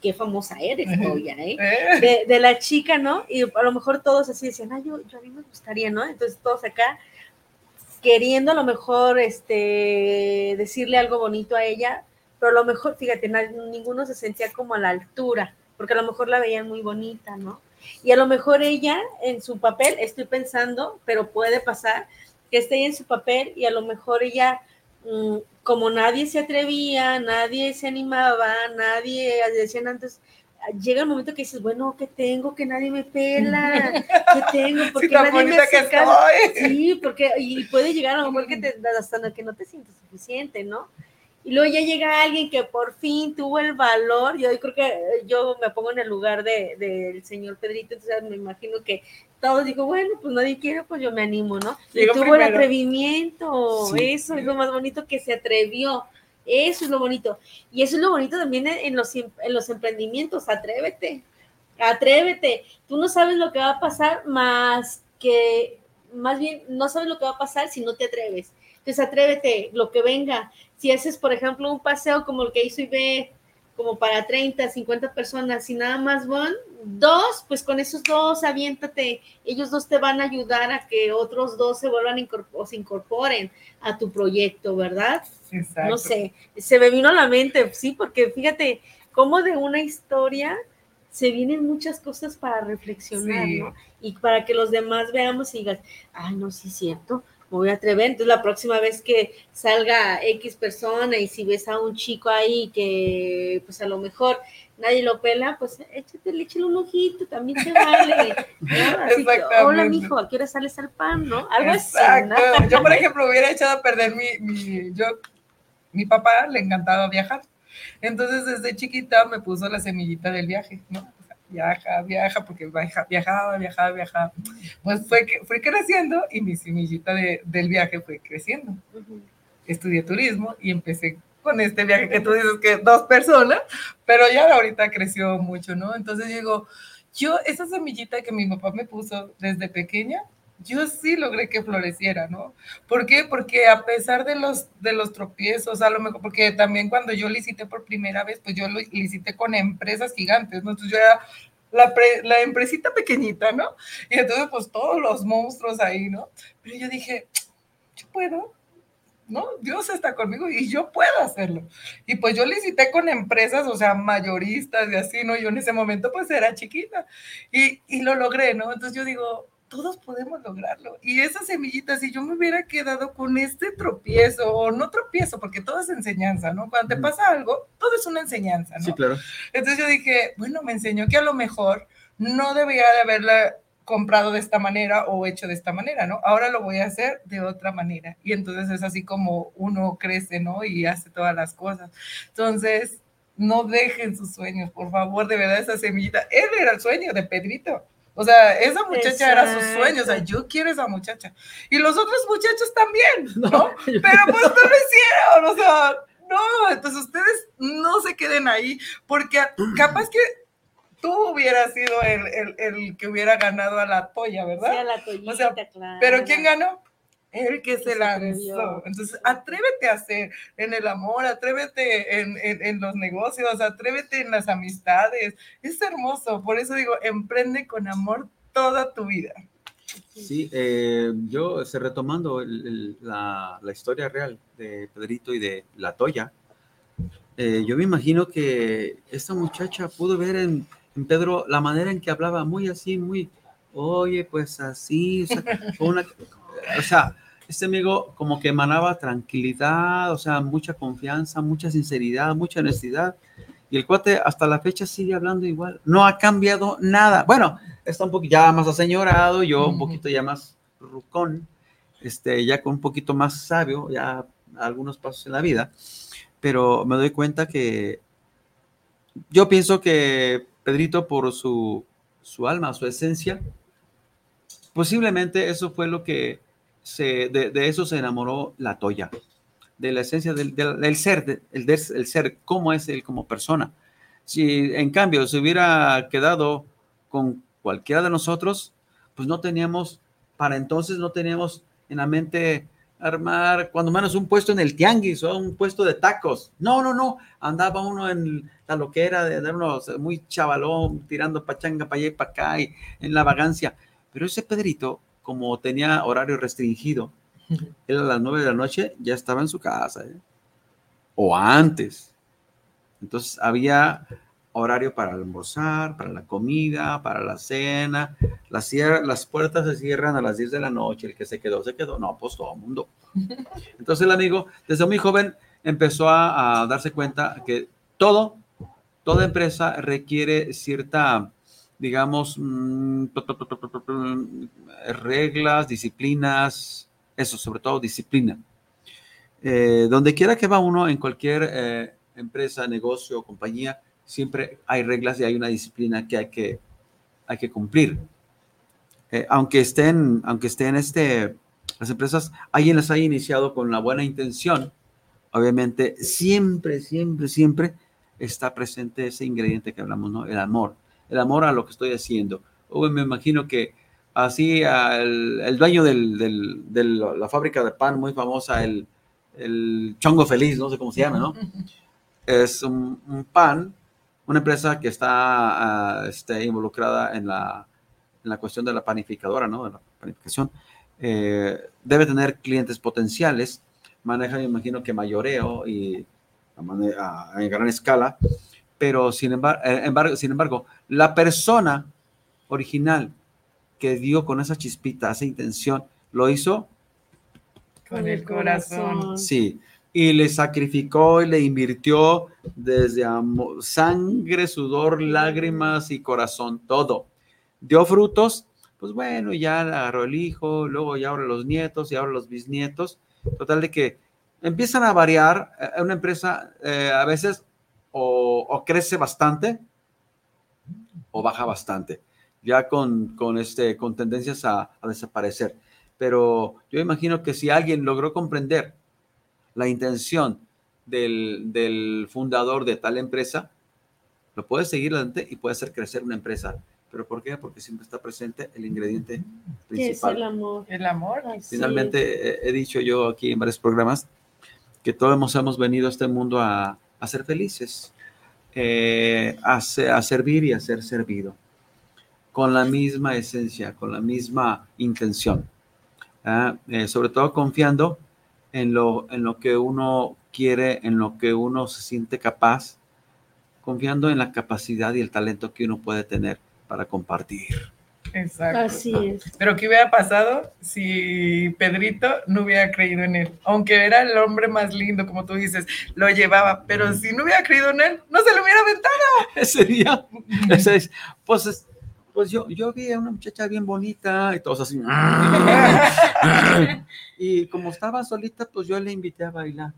qué famosa eres, Toya, ¿eh? ¿Eh? de, de la chica, ¿no? Y a lo mejor todos así decían, ay, yo, yo a mí me gustaría, ¿no? Entonces todos acá queriendo a lo mejor este, decirle algo bonito a ella, pero a lo mejor, fíjate, ninguno se sentía como a la altura, porque a lo mejor la veían muy bonita, ¿no? Y a lo mejor ella en su papel, estoy pensando, pero puede pasar, que esté en su papel y a lo mejor ella, mm, como nadie se atrevía, nadie se animaba, nadie, decían antes, llega el momento que dices, bueno, ¿qué tengo? Que nadie me pela, ¿qué tengo? Sí, Porque tan nadie me hace caso. Sí, porque y puede llegar a lo mejor que te hasta que no te sientes suficiente, ¿no? Y luego ya llega alguien que por fin tuvo el valor, yo creo que eh, yo me pongo en el lugar de- del señor Pedrito, entonces me imagino que todos digo, bueno, pues nadie quiere, pues yo me animo, ¿no? Y Llegó tuvo el atrevimiento, Sí. eso es lo más bonito que se atrevió, eso es lo bonito. Y eso es lo bonito también en, los, en los emprendimientos, atrévete, atrévete. Tú no sabes lo que va a pasar más que, más bien, no sabes lo que va a pasar si no te atreves. Entonces, atrévete, lo que venga. Si haces, por ejemplo, un paseo como el que hizo Ibe, como para 30, 50 personas, y nada más van dos, pues con esos dos aviéntate. Ellos dos te van a ayudar a que otros dos se vuelvan o se incorporen a tu proyecto, ¿verdad? Exacto. no sé, se me vino a la mente, sí, porque fíjate, cómo de una historia se vienen muchas cosas para reflexionar, Sí. ¿no? Y para que los demás veamos y digas, ay, no, sí es cierto, me voy a atrever. Entonces, la próxima vez que salga X persona y si ves a un chico ahí que, pues a lo mejor nadie lo pela, pues échate, échale un ojito, también te vale. ¿no? Así que, hola, mijo, ¿a qué hora sales al pan, no? Algo así. ¿no? Yo, por ejemplo, hubiera echado a perder mi, mi, yo, mi papá le encantaba viajar. Entonces, desde chiquita me puso la semillita del viaje, ¿no? Viaja, viaja, porque viaja- viajaba, viajaba, viajaba. Pues fue, fue creciendo y mi semillita de- del viaje fue creciendo. Estudié turismo y empecé con este viaje que tú dices que dos personas, pero ya ahorita creció mucho, ¿no? Entonces digo, yo esa semillita que mi papá me puso desde pequeña, yo sí logré que floreciera, ¿no? ¿Por qué? Porque a pesar de los, de los tropiezos, a lo mejor, porque también cuando yo licité por primera vez, pues yo lo licité con empresas gigantes, ¿no? Entonces yo era la, pre- la empresita pequeñita, ¿no? Y entonces pues todos los monstruos ahí, ¿no? Pero yo dije, yo puedo, ¿no? Dios está conmigo y yo puedo hacerlo. Y pues yo licité con empresas, o sea, mayoristas y así, ¿no? Yo en ese momento pues era chiquita y, y lo logré, ¿no? Entonces yo digo, todos podemos lograrlo. Y esa semillita, si yo me hubiera quedado con este tropiezo, o no tropiezo, porque todo es enseñanza, ¿no? Cuando te pasa algo, todo es una enseñanza, ¿no? Sí, claro. Entonces yo dije, bueno, me enseñó que a lo mejor no debía de haberla comprado de esta manera o hecho de esta manera, ¿no? Ahora lo voy a hacer de otra manera. Y entonces es así como uno crece, ¿no? Y hace todas las cosas. Entonces, no dejen sus sueños, por favor, de verdad, esa semillita. Él era el sueño de Pedrito. O sea, esa muchacha era su sueño, o sea, yo quiero esa muchacha. Y los otros muchachos también, ¿no? Pero pues no lo hicieron, o sea, no, entonces ustedes no se queden ahí, porque capaz que tú hubieras sido el, el- el que hubiera ganado a la toya, ¿verdad? Sí, a la toallita, O sea, claro. Pero ¿quién ganó? El que Que se se lanzó. Entonces, atrévete a hacer en el amor, atrévete en, en- en los negocios, atrévete en las amistades. Es hermoso. Por eso digo, emprende con amor toda tu vida. Sí, eh, yo este, retomando el- el- la, la historia real de Pedrito y de la Toya, eh, yo me imagino que esta muchacha pudo ver en, en Pedro la manera en que hablaba, muy así, muy, oye, pues así, o sea, una- o sea, este amigo como que emanaba tranquilidad, o sea, mucha confianza, mucha sinceridad, mucha honestidad. Y el cuate hasta la fecha sigue hablando igual. No ha cambiado nada. Bueno, está un poquito ya más aseñorado, yo un poquito ya más rucón, este, ya con un poquito más sabio, ya algunos pasos en la vida. Pero me doy cuenta que yo pienso que Pedrito, por su, su alma, su esencia, posiblemente eso fue lo que se, de, eso se enamoró la Toya, de la esencia del, del- ser, el, el ser, cómo es él como persona. Si en cambio se hubiera quedado con cualquiera de nosotros, pues no teníamos, para entonces no teníamos en la mente armar cuando menos un puesto en el tianguis o un puesto de tacos. No, no, no. Andaba uno en la loquera de, uno muy chavalón, tirando pachanga para allá y para acá y en la vagancia. Pero ese Pedrito, como tenía horario restringido, él a las nueve de la noche ya estaba en su casa. ¿eh? O antes. Entonces había horario para almorzar, para la comida, para la cena. Las, las puertas se cierran a las 10 de la noche. El que se quedó, se quedó. No, pues todo el mundo. Entonces el amigo, desde muy joven, empezó a, a darse cuenta que todo, toda empresa requiere cierta, digamos, mm, reglas, disciplinas, eso, sobre todo disciplina. Eh, donde quiera que va uno, en cualquier eh, empresa, negocio, compañía, siempre hay reglas y hay una disciplina que hay que, hay que cumplir. Eh, aunque estén, aunque estén este, las empresas, alguien las haya iniciado con la buena intención, obviamente siempre, siempre, siempre está presente ese ingrediente que hablamos, ¿no? El amor. El amor a lo que estoy haciendo. O me imagino que así el, el dueño de la fábrica de pan muy famosa, el, el Chongo Feliz, no sé cómo se llama, ¿no? Es un, un pan, una empresa que está este, involucrada en la, en la cuestión de la panificadora, ¿no? De la panificación. Eh, debe tener clientes potenciales, maneja, me imagino que mayoreo y a gran escala, pero sin embargo, embargo, sin embargo, la persona original que dio con esa chispita, esa intención, lo hizo Con el corazón. Sí, y le sacrificó y le invirtió desde sangre, sudor, lágrimas y corazón, todo. Dio frutos, pues bueno, ya agarró el hijo, luego ya ahora los nietos y ahora los bisnietos. Total de que empiezan a variar. eh, Una empresa eh, a veces o, o crece bastante o baja bastante, ya con, con, este, con tendencias a, a desaparecer. Pero yo imagino que si alguien logró comprender la intención del, del fundador de tal empresa, lo puede seguir adelante y puede hacer crecer una empresa. ¿Pero por qué? Porque siempre está presente el ingrediente es principal. el amor. El amor. Finalmente, he, he dicho yo aquí en varios programas que todos hemos, hemos venido a este mundo a, a ser felices, eh, a, a servir y a ser servido, con la misma esencia, con la misma intención. ¿ah? Eh, sobre todo confiando en lo, en lo que uno quiere, en lo que uno se siente capaz, confiando en la capacidad y el talento que uno puede tener para compartir. Exacto. Así es. Pero ¿qué hubiera pasado si Pedrito no hubiera creído en él? Aunque era el hombre más lindo, como tú dices, lo llevaba, pero si no hubiera creído en él, no se lo hubiera aventado. ese día, ese es- pues, es- pues yo, yo vi a una muchacha bien bonita y todos así. y como estaba solita, pues yo le invité a bailar.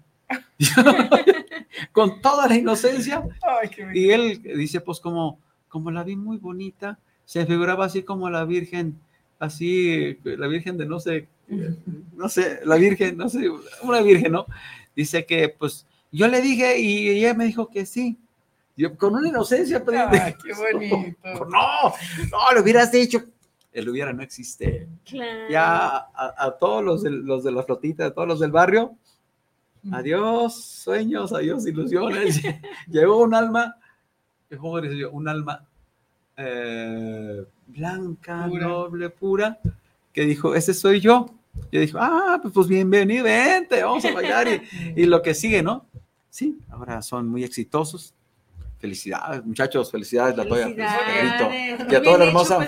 Con toda la inocencia. Ay, qué Y él dice, pues como, como la vi muy bonita, se figuraba así como la Virgen, así, la Virgen de no sé, no sé, la Virgen, no sé, una Virgen, ¿no? Dice que, pues, yo le dije y ella me dijo que sí. Yo, con una inocencia, pero Ay, qué bonito. no, no, lo hubieras dicho. El hubiera no existe. Claro. Ya a, a todos los de, los de la flotita, a todos los del barrio, adiós sueños, adiós ilusiones. Llegó un alma. Un alma eh, blanca, Pura. noble, pura, que dijo, ese soy yo. Yo dijo, ah, pues, pues bienvenido, vente, vamos a bailar y, y lo que sigue, ¿no? Sí, ahora son muy exitosos. Felicidades, muchachos, felicidades, la Toya, Felicidades. Y a toda la hermosa,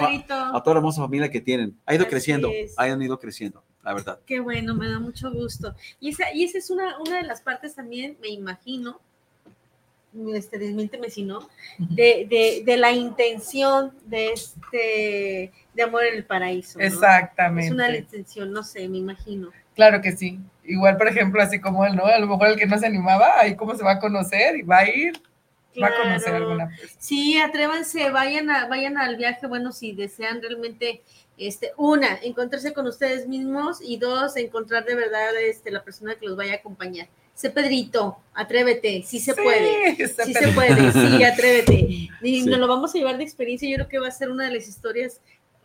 a toda la familia que tienen. Ha ido Así creciendo, es. han ido creciendo, la verdad. Qué bueno, me da mucho gusto. Y esa, y esa es una, una de las partes también, me imagino, este, desmiénteme si no, de, de, de la intención de este, de Amor en el Paraíso. ¿no? Exactamente. Es una intención, no sé, me imagino. Claro que sí. Igual, por ejemplo, así como él, ¿no? A lo mejor el que no se animaba, ahí cómo se va a conocer y va a ir, va a conocer alguna. Sí, atrévanse, vayan a, vayan al viaje, bueno, si desean realmente, este, una, encontrarse con ustedes mismos y dos, encontrar de verdad este, la persona que los vaya a acompañar. Sé Pedrito, atrévete, sí se puede. Sí, Sí se puede, sí, atrévete. Y Sí. nos lo vamos a llevar de experiencia. Yo creo que va a ser una de las historias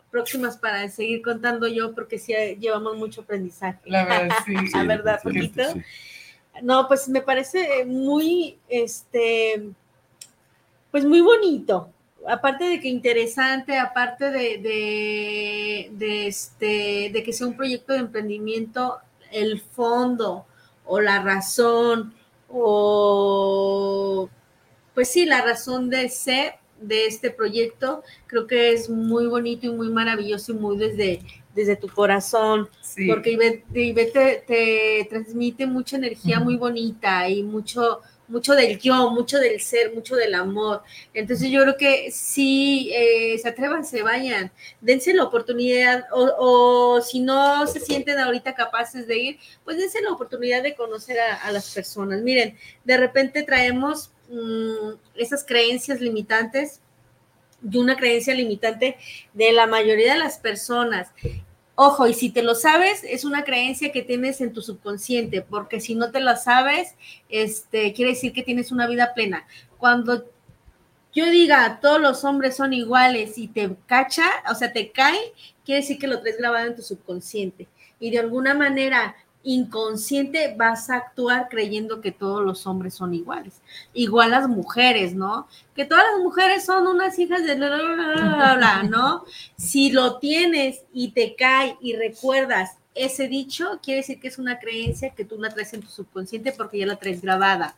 próximas para seguir contando yo, porque sí eh, llevamos mucho aprendizaje. La verdad, sí. La verdad, sí. No, pues me parece muy, este, pues muy bonito. Aparte de que interesante, aparte de, de, de, este, de que sea un proyecto de emprendimiento, el fondo o la razón o, pues sí, la razón de ser de este proyecto, creo que es muy bonito y muy maravilloso y muy desde, desde tu corazón Sí. porque Ivette, Ivette te, te transmite mucha energía muy bonita y mucho, mucho del yo, mucho del ser, mucho del amor. Entonces yo creo que sí, eh, se atrevan, se vayan, dense la oportunidad o, o si no se sienten ahorita capaces de ir, pues dense la oportunidad de conocer a, las personas. Miren, de repente traemos mm, esas creencias limitantes y una creencia limitante de la mayoría de las personas. Ojo, y si te lo sabes, es una creencia que tienes en tu subconsciente, porque si no te la sabes, este, quiere decir que tienes una vida plena. Cuando yo diga todos los hombres son iguales y te cacha, o sea, te cae, quiere decir que lo traes grabado en tu subconsciente. Y de alguna manera inconsciente vas a actuar creyendo que todos los hombres son iguales. Igual las mujeres, ¿no? Que todas las mujeres son unas hijas de bla, bla, bla, ¿no? Si lo tienes y te cae y recuerdas ese dicho, quiere decir que es una creencia que tú la traes en tu subconsciente porque ya la traes grabada.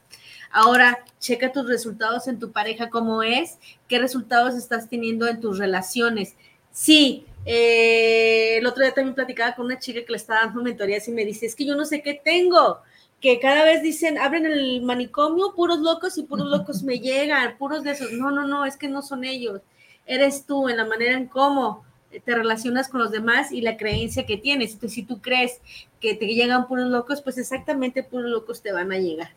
Ahora, checa tus resultados en tu pareja, cómo es, qué resultados estás teniendo en tus relaciones. Sí, eh, el otro día también platicaba con una chica que le estaba dando mentorías y me dice, es que yo no sé qué tengo, que cada vez dicen, abren el manicomio, puros locos y puros locos me llegan, puros de esos. No, no, no, es que no son ellos. Eres tú en la manera en cómo te relacionas con los demás y la creencia que tienes. Entonces, si tú crees que te llegan puros locos, pues exactamente puros locos te van a llegar.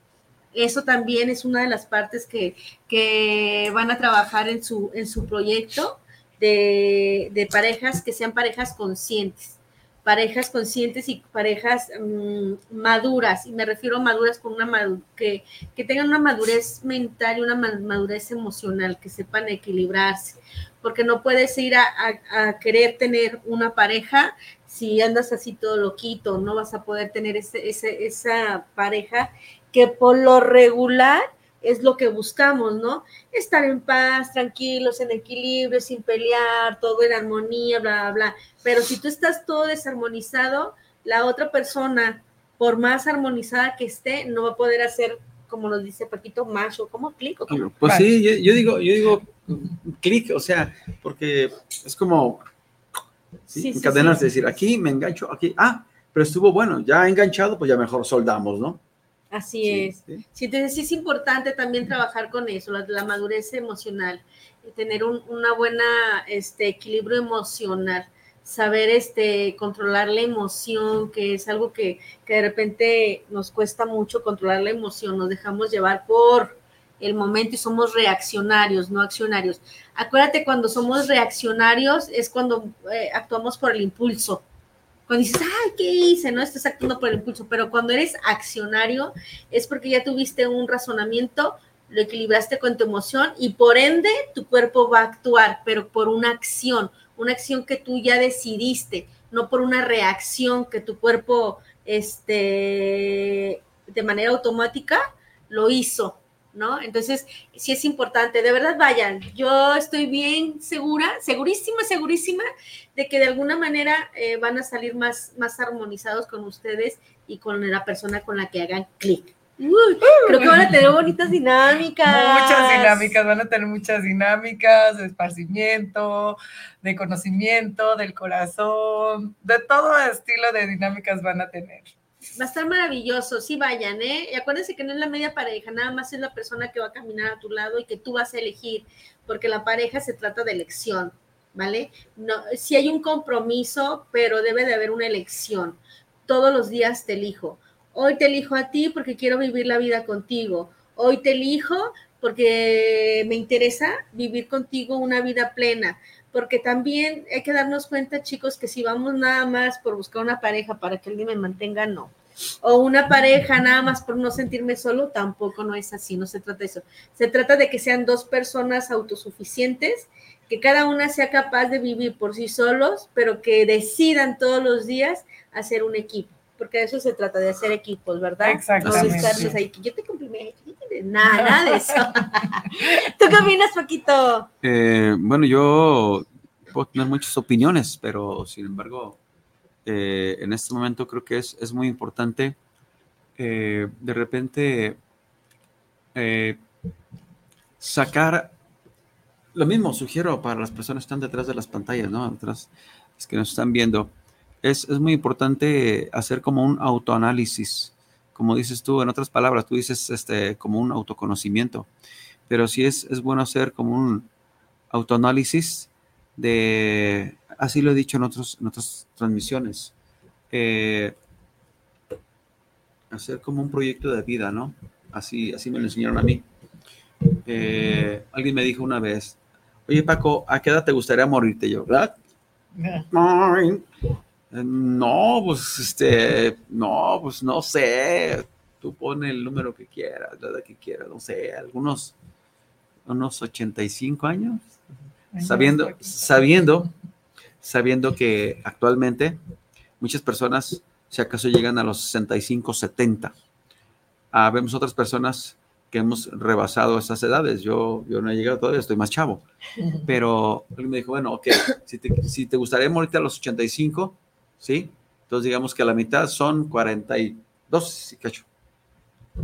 Eso también es una de las partes que, que van a trabajar en su, en su proyecto de, parejas que sean parejas conscientes parejas conscientes y parejas um, maduras, y me refiero a maduras con una que, que tengan una madurez mental y una madurez emocional, que sepan equilibrarse, porque no puedes ir a, a, a, querer tener una pareja si andas así todo loquito, no vas a poder tener ese, ese, esa pareja que por lo regular es lo que buscamos, ¿no? Estar en paz, tranquilos, en equilibrio, sin pelear, todo en armonía, bla, bla, bla. Pero si tú estás todo desarmonizado, la otra persona, por más armonizada que esté, no va a poder hacer, como nos dice Paquito, macho, ¿cómo clic? ¿O cómo? Pues sí, yo, yo, digo, yo digo clic, o sea, porque es como ¿sí? Sí, encadenarse, sí, decir, aquí me engancho, aquí, ah, pero estuvo bueno, ya enganchado, pues ya mejor soldamos, ¿no? Así sí, es. Sí. sí. entonces sí es importante también trabajar con eso, la, la madurez emocional, tener un una buena este, equilibrio emocional, saber este, controlar la emoción, que es algo que, que de repente nos cuesta mucho controlar la emoción, nos dejamos llevar por el momento y somos reaccionarios, no accionarios. Acuérdate, cuando somos reaccionarios es cuando eh, actuamos por el impulso, cuando dices, ay, ¿qué hice? No estás actuando por el impulso, pero cuando eres accionario es porque ya tuviste un razonamiento, lo equilibraste con tu emoción y por ende tu cuerpo va a actuar, pero por una acción, una acción que tú ya decidiste, no por una reacción que tu cuerpo, este, de manera automática lo hizo, ¿no? Entonces, sí es importante, de verdad vayan, yo estoy bien segura, segurísima, segurísima de que de alguna manera eh, van a salir más, más armonizados con ustedes y con la persona con la que hagan clic. creo que van a tener bonitas dinámicas. Muchas dinámicas, van a tener muchas dinámicas de esparcimiento, de conocimiento, del corazón, de todo estilo de dinámicas van a tener. Va a estar maravilloso, sí vayan, ¿eh? Y acuérdense que no es la media pareja, nada más es la persona que va a caminar a tu lado y que tú vas a elegir, porque la pareja se trata de elección, ¿vale? No, hay un compromiso, pero debe de haber una elección. Todos los días te elijo. Hoy te elijo a ti porque quiero vivir la vida contigo. Hoy te elijo porque me interesa vivir contigo una vida plena. Porque también hay que darnos cuenta, chicos, que si vamos nada más por buscar una pareja para que alguien me mantenga, no. O una pareja nada más por no sentirme solo, tampoco no es así, no se trata de eso. Se trata de que sean dos personas autosuficientes, que cada una sea capaz de vivir por sí solos, pero que decidan todos los días hacer un equipo porque de eso se trata, de hacer equipos, ¿verdad? Exactamente. No ahí, yo te cumplí, nada, nada de eso. ¿Tú qué opinas, Paquito? Eh, bueno, yo puedo tener muchas opiniones, pero sin embargo, eh, en este momento creo que es, es muy importante eh, de repente sacar lo mismo, sugiero para las personas que están detrás de las pantallas, ¿no? Detrás, es que nos están viendo es, muy importante hacer como un autoanálisis, como dices tú, en otras palabras, tú dices este, como un autoconocimiento, pero sí es, es bueno hacer como un autoanálisis de, así lo he dicho en, otros, en otras transmisiones, eh, hacer como un proyecto de vida, ¿no? Así, así me lo enseñaron a mí. Eh, alguien me dijo una vez, oye Paco, ¿a qué edad te gustaría morirte yo? ¿Verdad? No, pues este, no, pues no sé. Tú pone el número que quieras, la edad que quieras, no sé, algunos, unos 85 años. Sabiendo, sabiendo, sabiendo que actualmente muchas personas, si acaso llegan a los 65, 70. Ah, vemos otras personas que hemos rebasado esas edades. Yo, yo no he llegado todavía, estoy más chavo. Pero él me dijo, bueno, ok, si te, si te gustaría morirte a los 85, ¿sí? Entonces digamos que a la mitad son 42, ¿sí, cacho?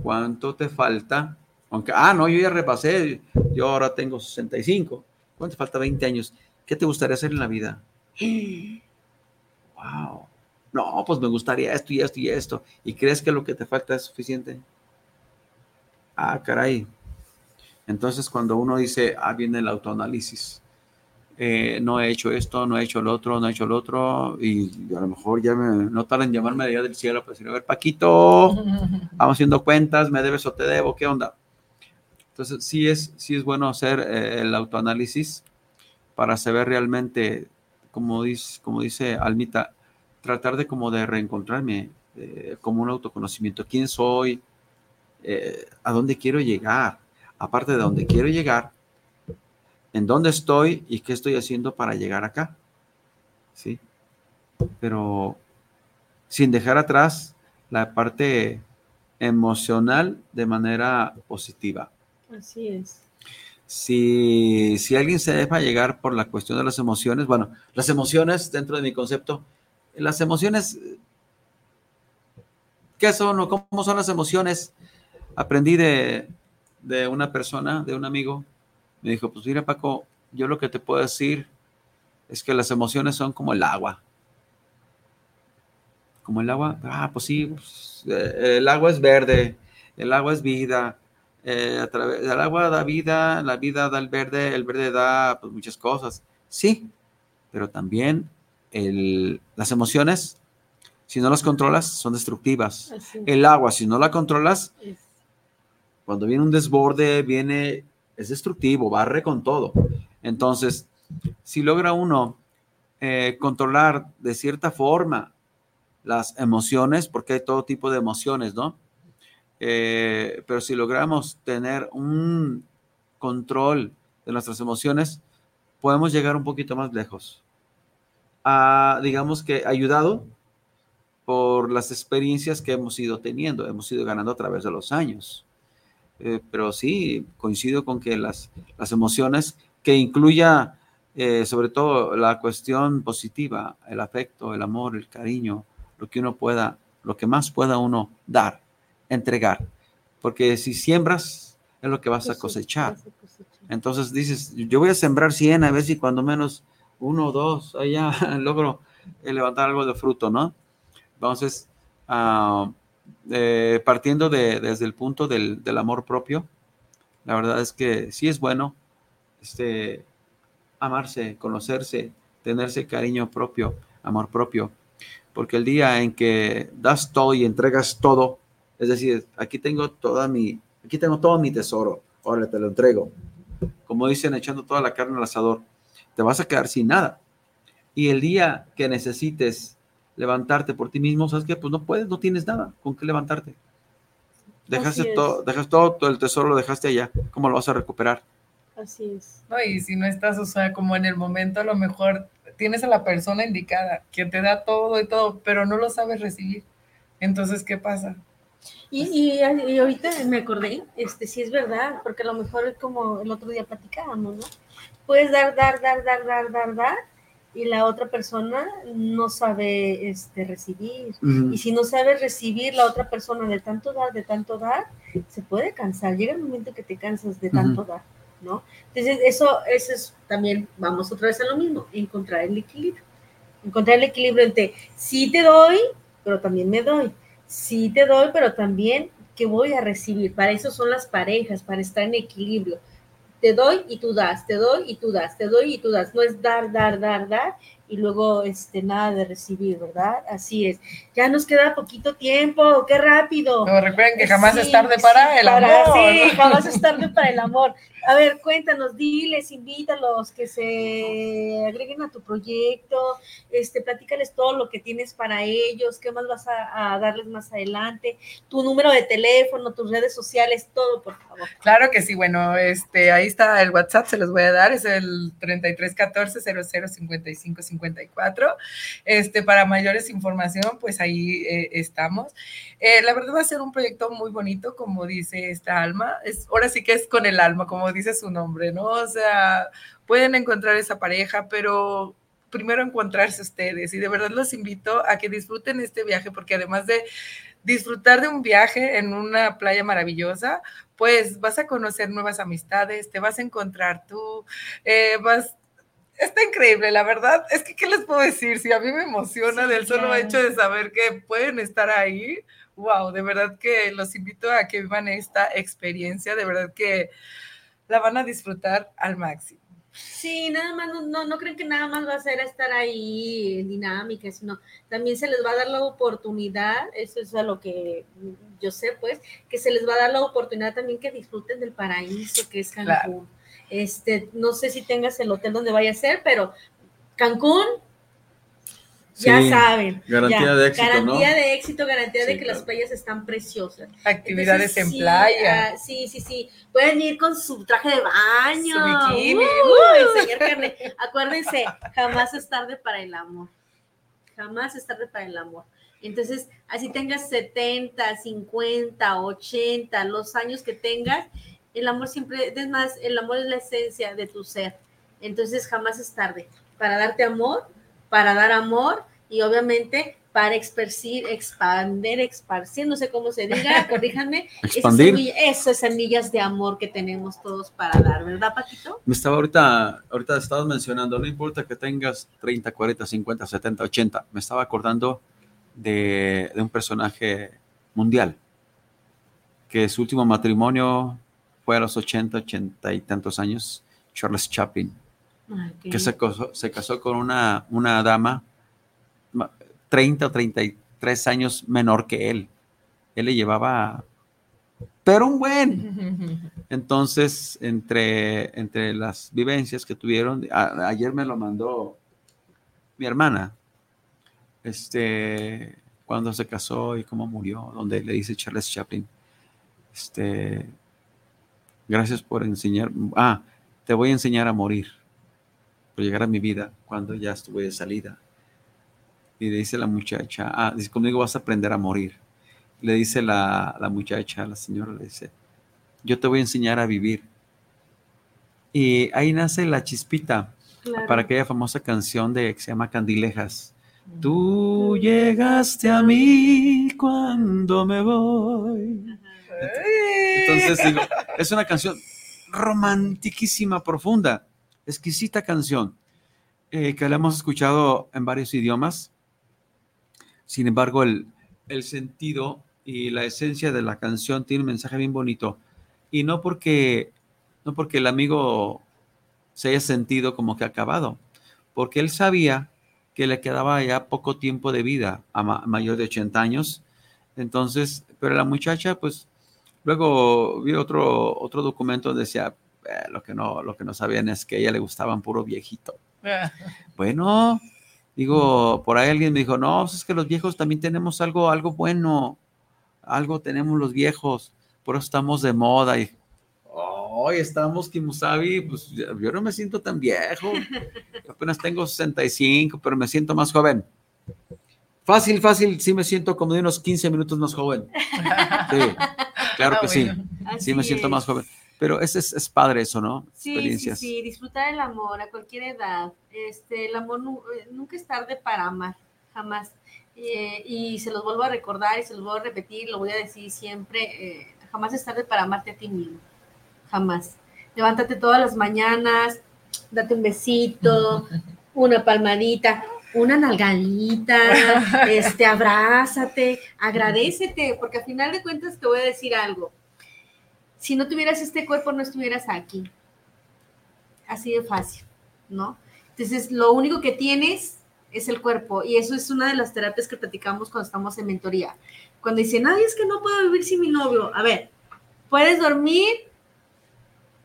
¿Cuánto te falta? Aunque, ah, no, yo ya repasé, yo ahora tengo 65. ¿Cuánto te falta? 20 años. ¿Qué te gustaría hacer en la vida? Wow. No, pues me gustaría esto y esto y esto. ¿Y crees que lo que te falta es suficiente? Ah, caray. Entonces cuando uno dice, ah, viene el autoanálisis. Eh, no he hecho esto, no he hecho lo otro, no he hecho lo otro, y a lo mejor ya me, no en llamarme de allá del cielo para decir, a ver, Paquito, vamos haciendo cuentas, me debes o te debo, ¿qué onda? Entonces, sí es, sí es bueno hacer eh, el autoanálisis para saber realmente, como dice, como dice Almita, tratar de como de reencontrarme, eh, como un autoconocimiento, quién soy, a dónde quiero llegar, aparte de dónde quiero llegar, en dónde estoy y qué estoy haciendo para llegar acá. ¿Sí? Pero sin dejar atrás la parte emocional de manera positiva. Así es. Si, si alguien se deja llegar por la cuestión de las emociones, bueno, las emociones dentro de mi concepto, las emociones, ¿qué son o cómo son las emociones? Aprendí de, de una persona, de un amigo, me dijo, pues mira Paco, yo lo que te puedo decir es que las emociones son como el agua. Como el agua, ah, pues sí, pues, eh, el agua es verde, el agua es vida, eh, a través, el agua da vida, la vida da el verde, el verde da pues, muchas cosas. Sí, pero también el, las emociones, si no las controlas, son destructivas. El agua, si no la controlas, cuando viene un desborde, viene es destructivo, barre con todo. Entonces, si logra uno eh, controlar de cierta forma las emociones, porque hay todo tipo de emociones, ¿no? Eh, pero si logramos tener un control de nuestras emociones, podemos llegar un poquito más lejos. Ah, digamos que ayudado por las experiencias que hemos ido teniendo, hemos ido ganando a través de los años. Eh, pero sí, coincido con que las, las emociones, que incluya eh, sobre todo la cuestión positiva, el afecto, el amor, el cariño, lo que uno pueda, lo que más pueda uno dar, entregar. porque si siembras es lo que vas a cosechar. Entonces dices, yo voy a sembrar 100 a ver si cuando menos uno o dos allá logro levantar algo de fruto, ¿no? Entonces, ah, eh, partiendo de, desde el punto del, del, amor propio, la verdad es que sí es bueno este, amarse, conocerse, tenerse cariño propio, amor propio, porque el día en que das todo y entregas todo, es decir, aquí tengo toda mi, aquí tengo todo mi tesoro, ahora te lo entrego. Como dicen, echando toda la carne al asador, te vas a quedar sin nada. Y el día que necesites levantarte por ti mismo, sabes que pues no puedes, no tienes nada con qué levantarte. Dejaste todo, dejas todo, todo el tesoro lo dejaste allá. ¿Cómo lo vas a recuperar? Así es. No, y si no estás, o sea, como en el momento, a lo mejor tienes a la persona indicada, que te da todo y todo, pero no lo sabes recibir. Entonces, ¿qué pasa? Y, y, y, ahorita me acordé, este, sí es verdad, porque a lo mejor es como el otro día platicábamos, ¿no? Puedes dar, dar, dar, dar, dar, dar, dar, y la otra persona no sabe este, recibir. Y si no sabes recibir la otra persona de tanto dar, de tanto dar, se puede cansar. Llega el momento que te cansas de tanto dar, ¿no? Entonces, eso, eso es también, vamos otra vez a lo mismo, encontrar el equilibrio. Encontrar el equilibrio entre sí te doy, pero también me doy. Sí te doy, pero también que voy a recibir. Para eso son las parejas, para estar en equilibrio te doy y tú das, te doy y tú das, te doy y tú das. No es dar, dar, dar, dar y luego este, nada de recibir, ¿verdad? Así es. Ya nos queda poquito tiempo, qué rápido. Pero recuerden que jamás es tarde para el amor. Sí, jamás es tarde para el amor. A ver, cuéntanos, diles, invítalos, que se agreguen a tu proyecto, este, platícales todo lo que tienes para ellos, qué más vas a, darles más adelante, tu número de teléfono, tus redes sociales, todo, por favor. Claro que sí, bueno, este, ahí está el WhatsApp, se los voy a dar, es el 3314 0055 54. Este, para mayores información, pues ahí eh, estamos. Eh, la verdad va a ser un proyecto muy bonito, como dice esta alma. Es, ahora sí que es con el alma, como dice su nombre, ¿no? O sea, pueden encontrar esa pareja, pero primero encontrarse ustedes. Y de verdad los invito a que disfruten este viaje, porque además de disfrutar de un viaje en una playa maravillosa, pues vas a conocer nuevas amistades, te vas a encontrar tú, eh, vas, está increíble, la verdad. Es que, ¿qué les puedo decir? Si a mí me emociona del solo hecho de saber que pueden estar ahí, wow, de verdad que los invito a que vivan esta experiencia, de verdad que la van a disfrutar al máximo. Sí, nada más, no, no, creen que nada más va a ser estar ahí en dinámica, sino también se les va a dar la oportunidad, eso es a lo que yo sé, pues, que se les va a dar la oportunidad también que disfruten del paraíso que es Cancún. Este, no sé si tengas el hotel donde vaya a ser, pero Cancún, ya saben. Garantía de éxito. Garantía de éxito, garantía de que las playas están preciosas. Actividades en playa. Ah, sí, sí, sí. Pueden ir con su traje de baño. Su bikini. Acuérdense, jamás es tarde para el amor. Jamás es tarde para el amor. Entonces, así tengas 70, 50, 80, los años que tengas, el amor siempre, es más, el amor es la esencia de tu ser. Entonces jamás es tarde para darte amor, para dar amor y obviamente para expercir, expandir, esparcir, no sé cómo se diga, corríjanme, expandir. Esas, semillas de amor que tenemos todos para dar, ¿verdad, Paquito? Me estaba ahorita, ahorita estabas mencionando, no importa que tengas 30, 40, 50, 70, 80, me estaba acordando de, de un personaje mundial, que su último matrimonio fue a los 80, 80 y tantos años, Charles Chaplin, que se casó, se casó, con una, una dama 30 o 33 años menor que él. Él le llevaba, pero un buen. Entonces, entre, entre las vivencias que tuvieron, ayer me lo mandó mi hermana, este, cuando se casó y cómo murió, donde le dice Charles Chaplin, este, Gracias por enseñar. Ah, te voy a enseñar a morir, por llegar a mi vida cuando ya estuve de salida. Y le dice la muchacha, ah, dice, conmigo vas a aprender a morir. Le dice la, la muchacha, la señora, le dice, yo te voy a enseñar a vivir. Y ahí nace la chispita para aquella famosa canción de que se llama Candilejas. Tú llegaste a mí cuando me voy. Entonces es una canción romantiquísima, profunda, exquisita canción, eh, que la hemos escuchado en varios idiomas. Sin embargo, el, el sentido y la esencia de la canción tiene un mensaje bien bonito. Y no porque, no porque el amigo se haya sentido como que acabado, porque él sabía que le quedaba ya poco tiempo de vida a mayor de 80 años. Entonces, pero la muchacha, pues, luego vi otro, otro documento, decía, eh, lo, que no, lo que no sabían es que a ella le gustaban puro viejito. bueno, digo, por ahí alguien me dijo, no, pues es que los viejos también tenemos algo, algo bueno, algo tenemos los viejos, por eso estamos de moda. Y hoy estamos Kimusabi, pues yo no me siento tan viejo, apenas tengo 65, pero me siento más joven. Fácil, fácil, sí me siento como de unos 15 minutos más joven. Sí, claro que sí, sí me siento más joven. Pero es, es, padre eso, ¿no? Sí, Experiencias. sí, sí, disfrutar el amor a cualquier edad. Este, el amor eh, nunca es tarde para amar, jamás. Eh, y se los vuelvo a recordar y se los vuelvo a repetir, lo voy a decir siempre, eh, jamás es tarde para amarte a ti mismo jamás. Levántate todas las mañanas, date un besito, una palmadita, una nalgadita, este, abrázate, agradecete, porque al final de cuentas te voy a decir algo. Si no tuvieras este cuerpo, no estuvieras aquí. Así de fácil, ¿no? Entonces, lo único que tienes es el cuerpo y eso es una de las terapias que platicamos cuando estamos en mentoría. Cuando dicen, ay, es que no puedo vivir sin mi novio. A ver, puedes dormir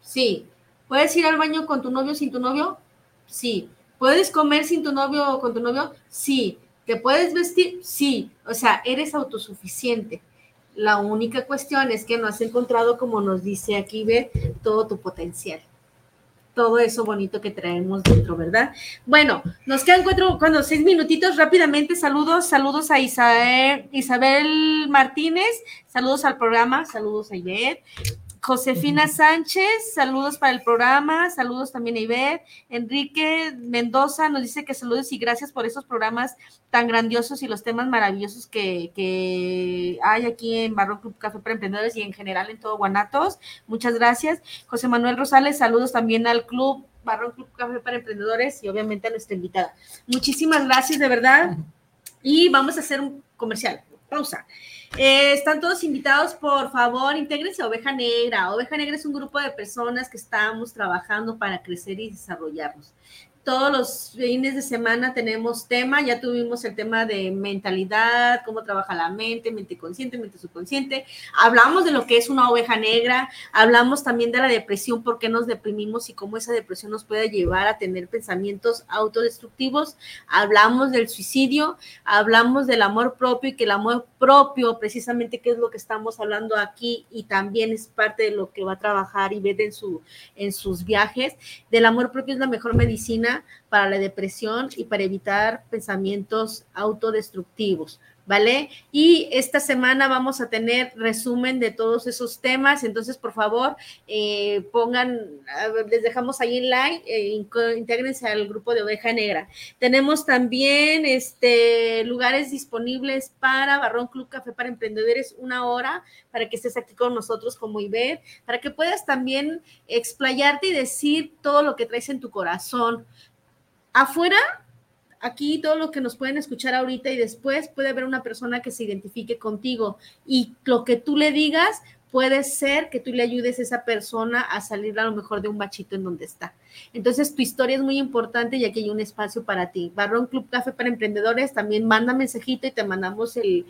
Sí. ¿Puedes ir al baño con tu novio sin tu novio? Sí. ¿Puedes comer sin tu novio o con tu novio? Sí. ¿Te puedes vestir? Sí. O sea, eres autosuficiente. La única cuestión es que no has encontrado, como nos dice aquí, ver todo tu potencial. Todo eso bonito que traemos dentro, ¿verdad? Bueno, nos quedan cuatro, cuando seis minutitos rápidamente. Saludos, saludos a Isabel, Isabel Martínez, saludos al programa, saludos a Ivette. Josefina Sánchez, saludos para el programa, saludos también a Ivette. Enrique Mendoza nos dice que saludos y gracias por esos programas tan grandiosos y los temas maravillosos que, hay aquí en Barro Club Café para Emprendedores y en general en todo Guanatos. Muchas gracias. José Manuel Rosales, saludos también al club Barro Club Café para Emprendedores y obviamente a nuestra invitada. Muchísimas gracias, de verdad. Y vamos a hacer un comercial. Pausa. Eh, están todos invitados, por favor, intégrense a Oveja Negra. Oveja Negra es un grupo de personas que estamos trabajando para crecer y desarrollarnos todos los fines de semana tenemos tema, ya tuvimos el tema de mentalidad, cómo trabaja la mente, mente consciente, mente subconsciente. Hablamos de lo que es una oveja negra, hablamos también de la depresión, por qué nos deprimimos y cómo esa depresión nos puede llevar a tener pensamientos autodestructivos. Hablamos del suicidio, hablamos del amor propio y que el amor propio, precisamente, que es lo que estamos hablando aquí y también es parte de lo que va a trabajar y en, su, en sus viajes, del amor propio es la mejor medicina para la depresión y para evitar pensamientos autodestructivos. ¿Vale? Y esta semana vamos a tener resumen de todos esos temas, entonces por favor eh, pongan, les dejamos ahí en like, eh, intégrense al grupo de Oveja Negra. Tenemos también este, lugares disponibles para Barrón Club Café para Emprendedores, una hora para que estés aquí con nosotros como Ivette, para que puedas también explayarte y decir todo lo que traes en tu corazón. Afuera aquí todo lo que nos pueden escuchar ahorita y después puede haber una persona que se identifique contigo y lo que tú le digas puede ser que tú le ayudes a esa persona a salir a lo mejor de un bachito en donde está. Entonces, tu historia es muy importante y aquí hay un espacio para ti. Barrón Club Café para Emprendedores, también manda mensajito y te mandamos el,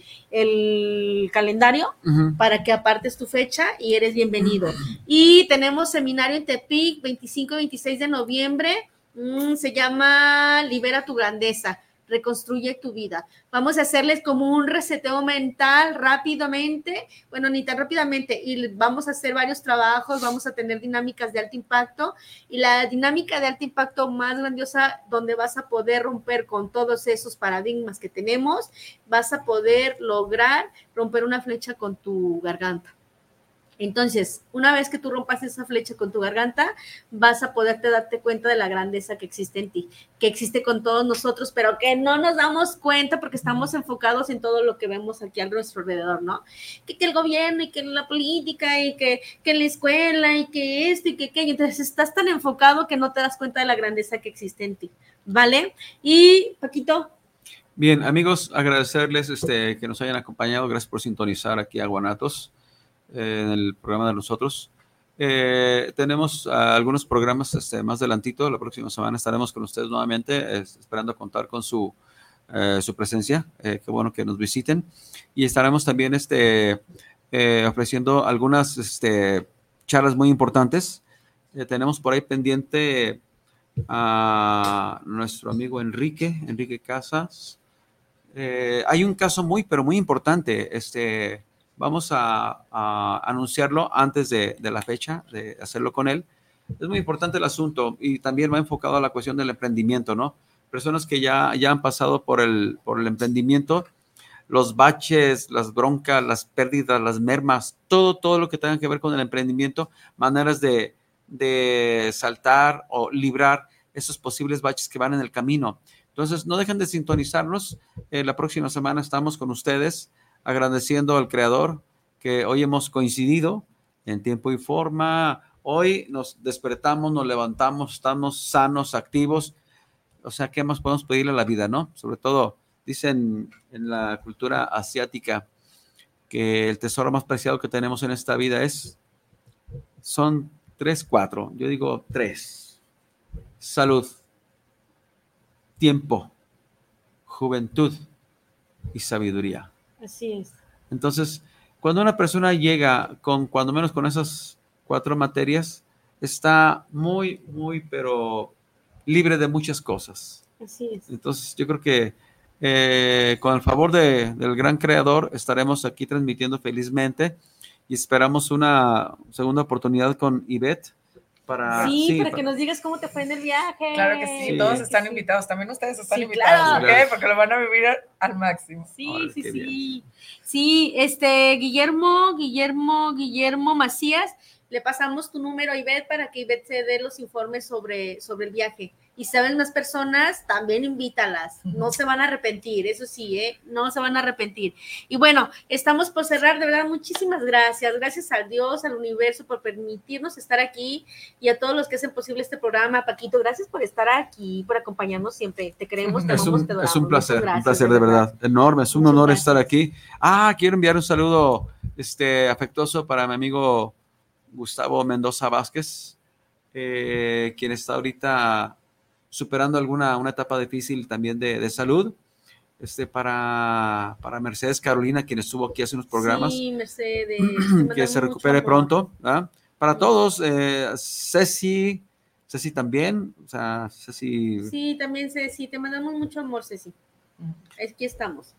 calendario para que apartes tu fecha y eres bienvenido. Y tenemos seminario en Tepic, 25 y 26 de noviembre Mm, se llama Libera tu grandeza, reconstruye tu vida. Vamos a hacerles como un reseteo mental rápidamente, bueno, ni tan rápidamente, y vamos a hacer varios trabajos, vamos a tener dinámicas de alto impacto y la dinámica de alto impacto más grandiosa donde vas a poder romper con todos esos paradigmas que tenemos, vas a poder lograr romper una flecha con tu garganta Entonces, una vez que tú rompas esa flecha con tu garganta, vas a poderte darte cuenta de la grandeza que existe en ti, que existe con todos nosotros, pero que no nos damos cuenta porque estamos enfocados en todo lo que vemos aquí a nuestro alrededor, ¿no? Que, que el gobierno y que la política y que, que la escuela y que esto y que aquello. Entonces, estás tan enfocado que no te das cuenta de la grandeza que existe en ti, ¿vale? Y, Paquito. Bien, amigos, agradecerles este, que nos hayan acompañado. Gracias por sintonizar aquí a Guanatos en el programa de nosotros. Eh, tenemos ah, algunos programas este, más adelantito. La próxima semana estaremos con ustedes nuevamente, esperando contar con su, eh, su presencia. Eh, qué bueno que nos visiten. Y estaremos también este, ofreciendo algunas este, charlas muy importantes. tenemos por ahí pendiente a nuestro amigo Enrique, Enrique Casas. hay un caso muy, pero muy importante. Este, Vamos a, anunciarlo antes de, la fecha, de hacerlo con él. Es muy importante el asunto y también va enfocado a la cuestión del emprendimiento, ¿no? Personas que ya, ya han pasado por el, por el emprendimiento, los baches, las broncas, las pérdidas, las mermas, todo, todo lo que tenga que ver con el emprendimiento, maneras de, saltar o librar esos posibles baches que van en el camino. Entonces, no dejen de sintonizarnos. Eh, la próxima semana estamos con ustedes agradeciendo al Creador que hoy hemos coincidido en tiempo y forma. Hoy nos despertamos, nos levantamos, estamos sanos, activos. O sea, ¿qué más podemos pedirle a la vida, no? Sobre todo, dicen en la cultura asiática que el tesoro más preciado que tenemos en esta vida es, son tres, cuatro. Yo digo tres. Salud, tiempo, juventud y sabiduría. Así es. Entonces, cuando una persona llega con, cuando menos con esas cuatro materias, está muy, muy, pero libre de muchas cosas. Así es. Entonces, yo creo que eh, con el favor del gran creador estaremos aquí transmitiendo felizmente y esperamos una segunda oportunidad con Ivette para, sí, para, que nos digas cómo te fue en el viaje. Claro que sí, todos están invitados, también ustedes están invitados, ¿ok? Porque lo van a vivir al máximo. Sí, sí, sí. Sí, este, Guillermo, Guillermo, Guillermo Macías, le pasamos tu número a Ivette para que Ivette se dé los informes sobre, sobre el viaje y saben más personas, también invítalas. No se van a arrepentir, eso sí, ¿eh? No se van a arrepentir. Y bueno, estamos por cerrar, de verdad, muchísimas gracias. Gracias al Dios, al universo, por permitirnos estar aquí y a todos los que hacen posible este programa. Paquito, gracias por estar aquí, por acompañarnos siempre. Te queremos, te es un, Es un placer, un placer de verdad. Enorme, es un honor estar aquí. Ah, quiero enviar un saludo este, afectuoso para mi amigo Gustavo Mendoza Vázquez, eh, quien está ahorita superando alguna una etapa difícil también de, salud. Este, para, para, Mercedes Carolina, quien estuvo aquí hace unos programas. Sí, Mercedes. que se recupere pronto. Para todos, eh, Ceci, Ceci también, o sea, Ceci. Sí, también Ceci, te mandamos mucho amor, Ceci. Aquí estamos.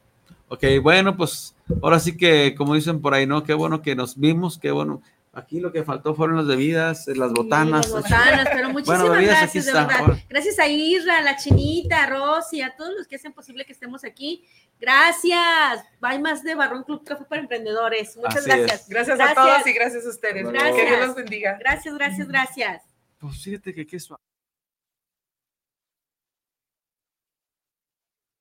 Ok, bueno, pues ahora sí que, como dicen por ahí, ¿no? Qué bueno que nos vimos, qué bueno. Aquí lo que faltó fueron las bebidas, las botanas. las botanas, pero muchísimas gracias, de verdad. Gracias a Isra, a la Chinita, a Rosy, a todos los que hacen posible que estemos aquí. Gracias. Hay más de Barrón Club Café para Emprendedores. Muchas gracias. gracias. a todos y gracias a ustedes. Que Dios los bendiga. Gracias, gracias, gracias. Pues fíjate que qué suave.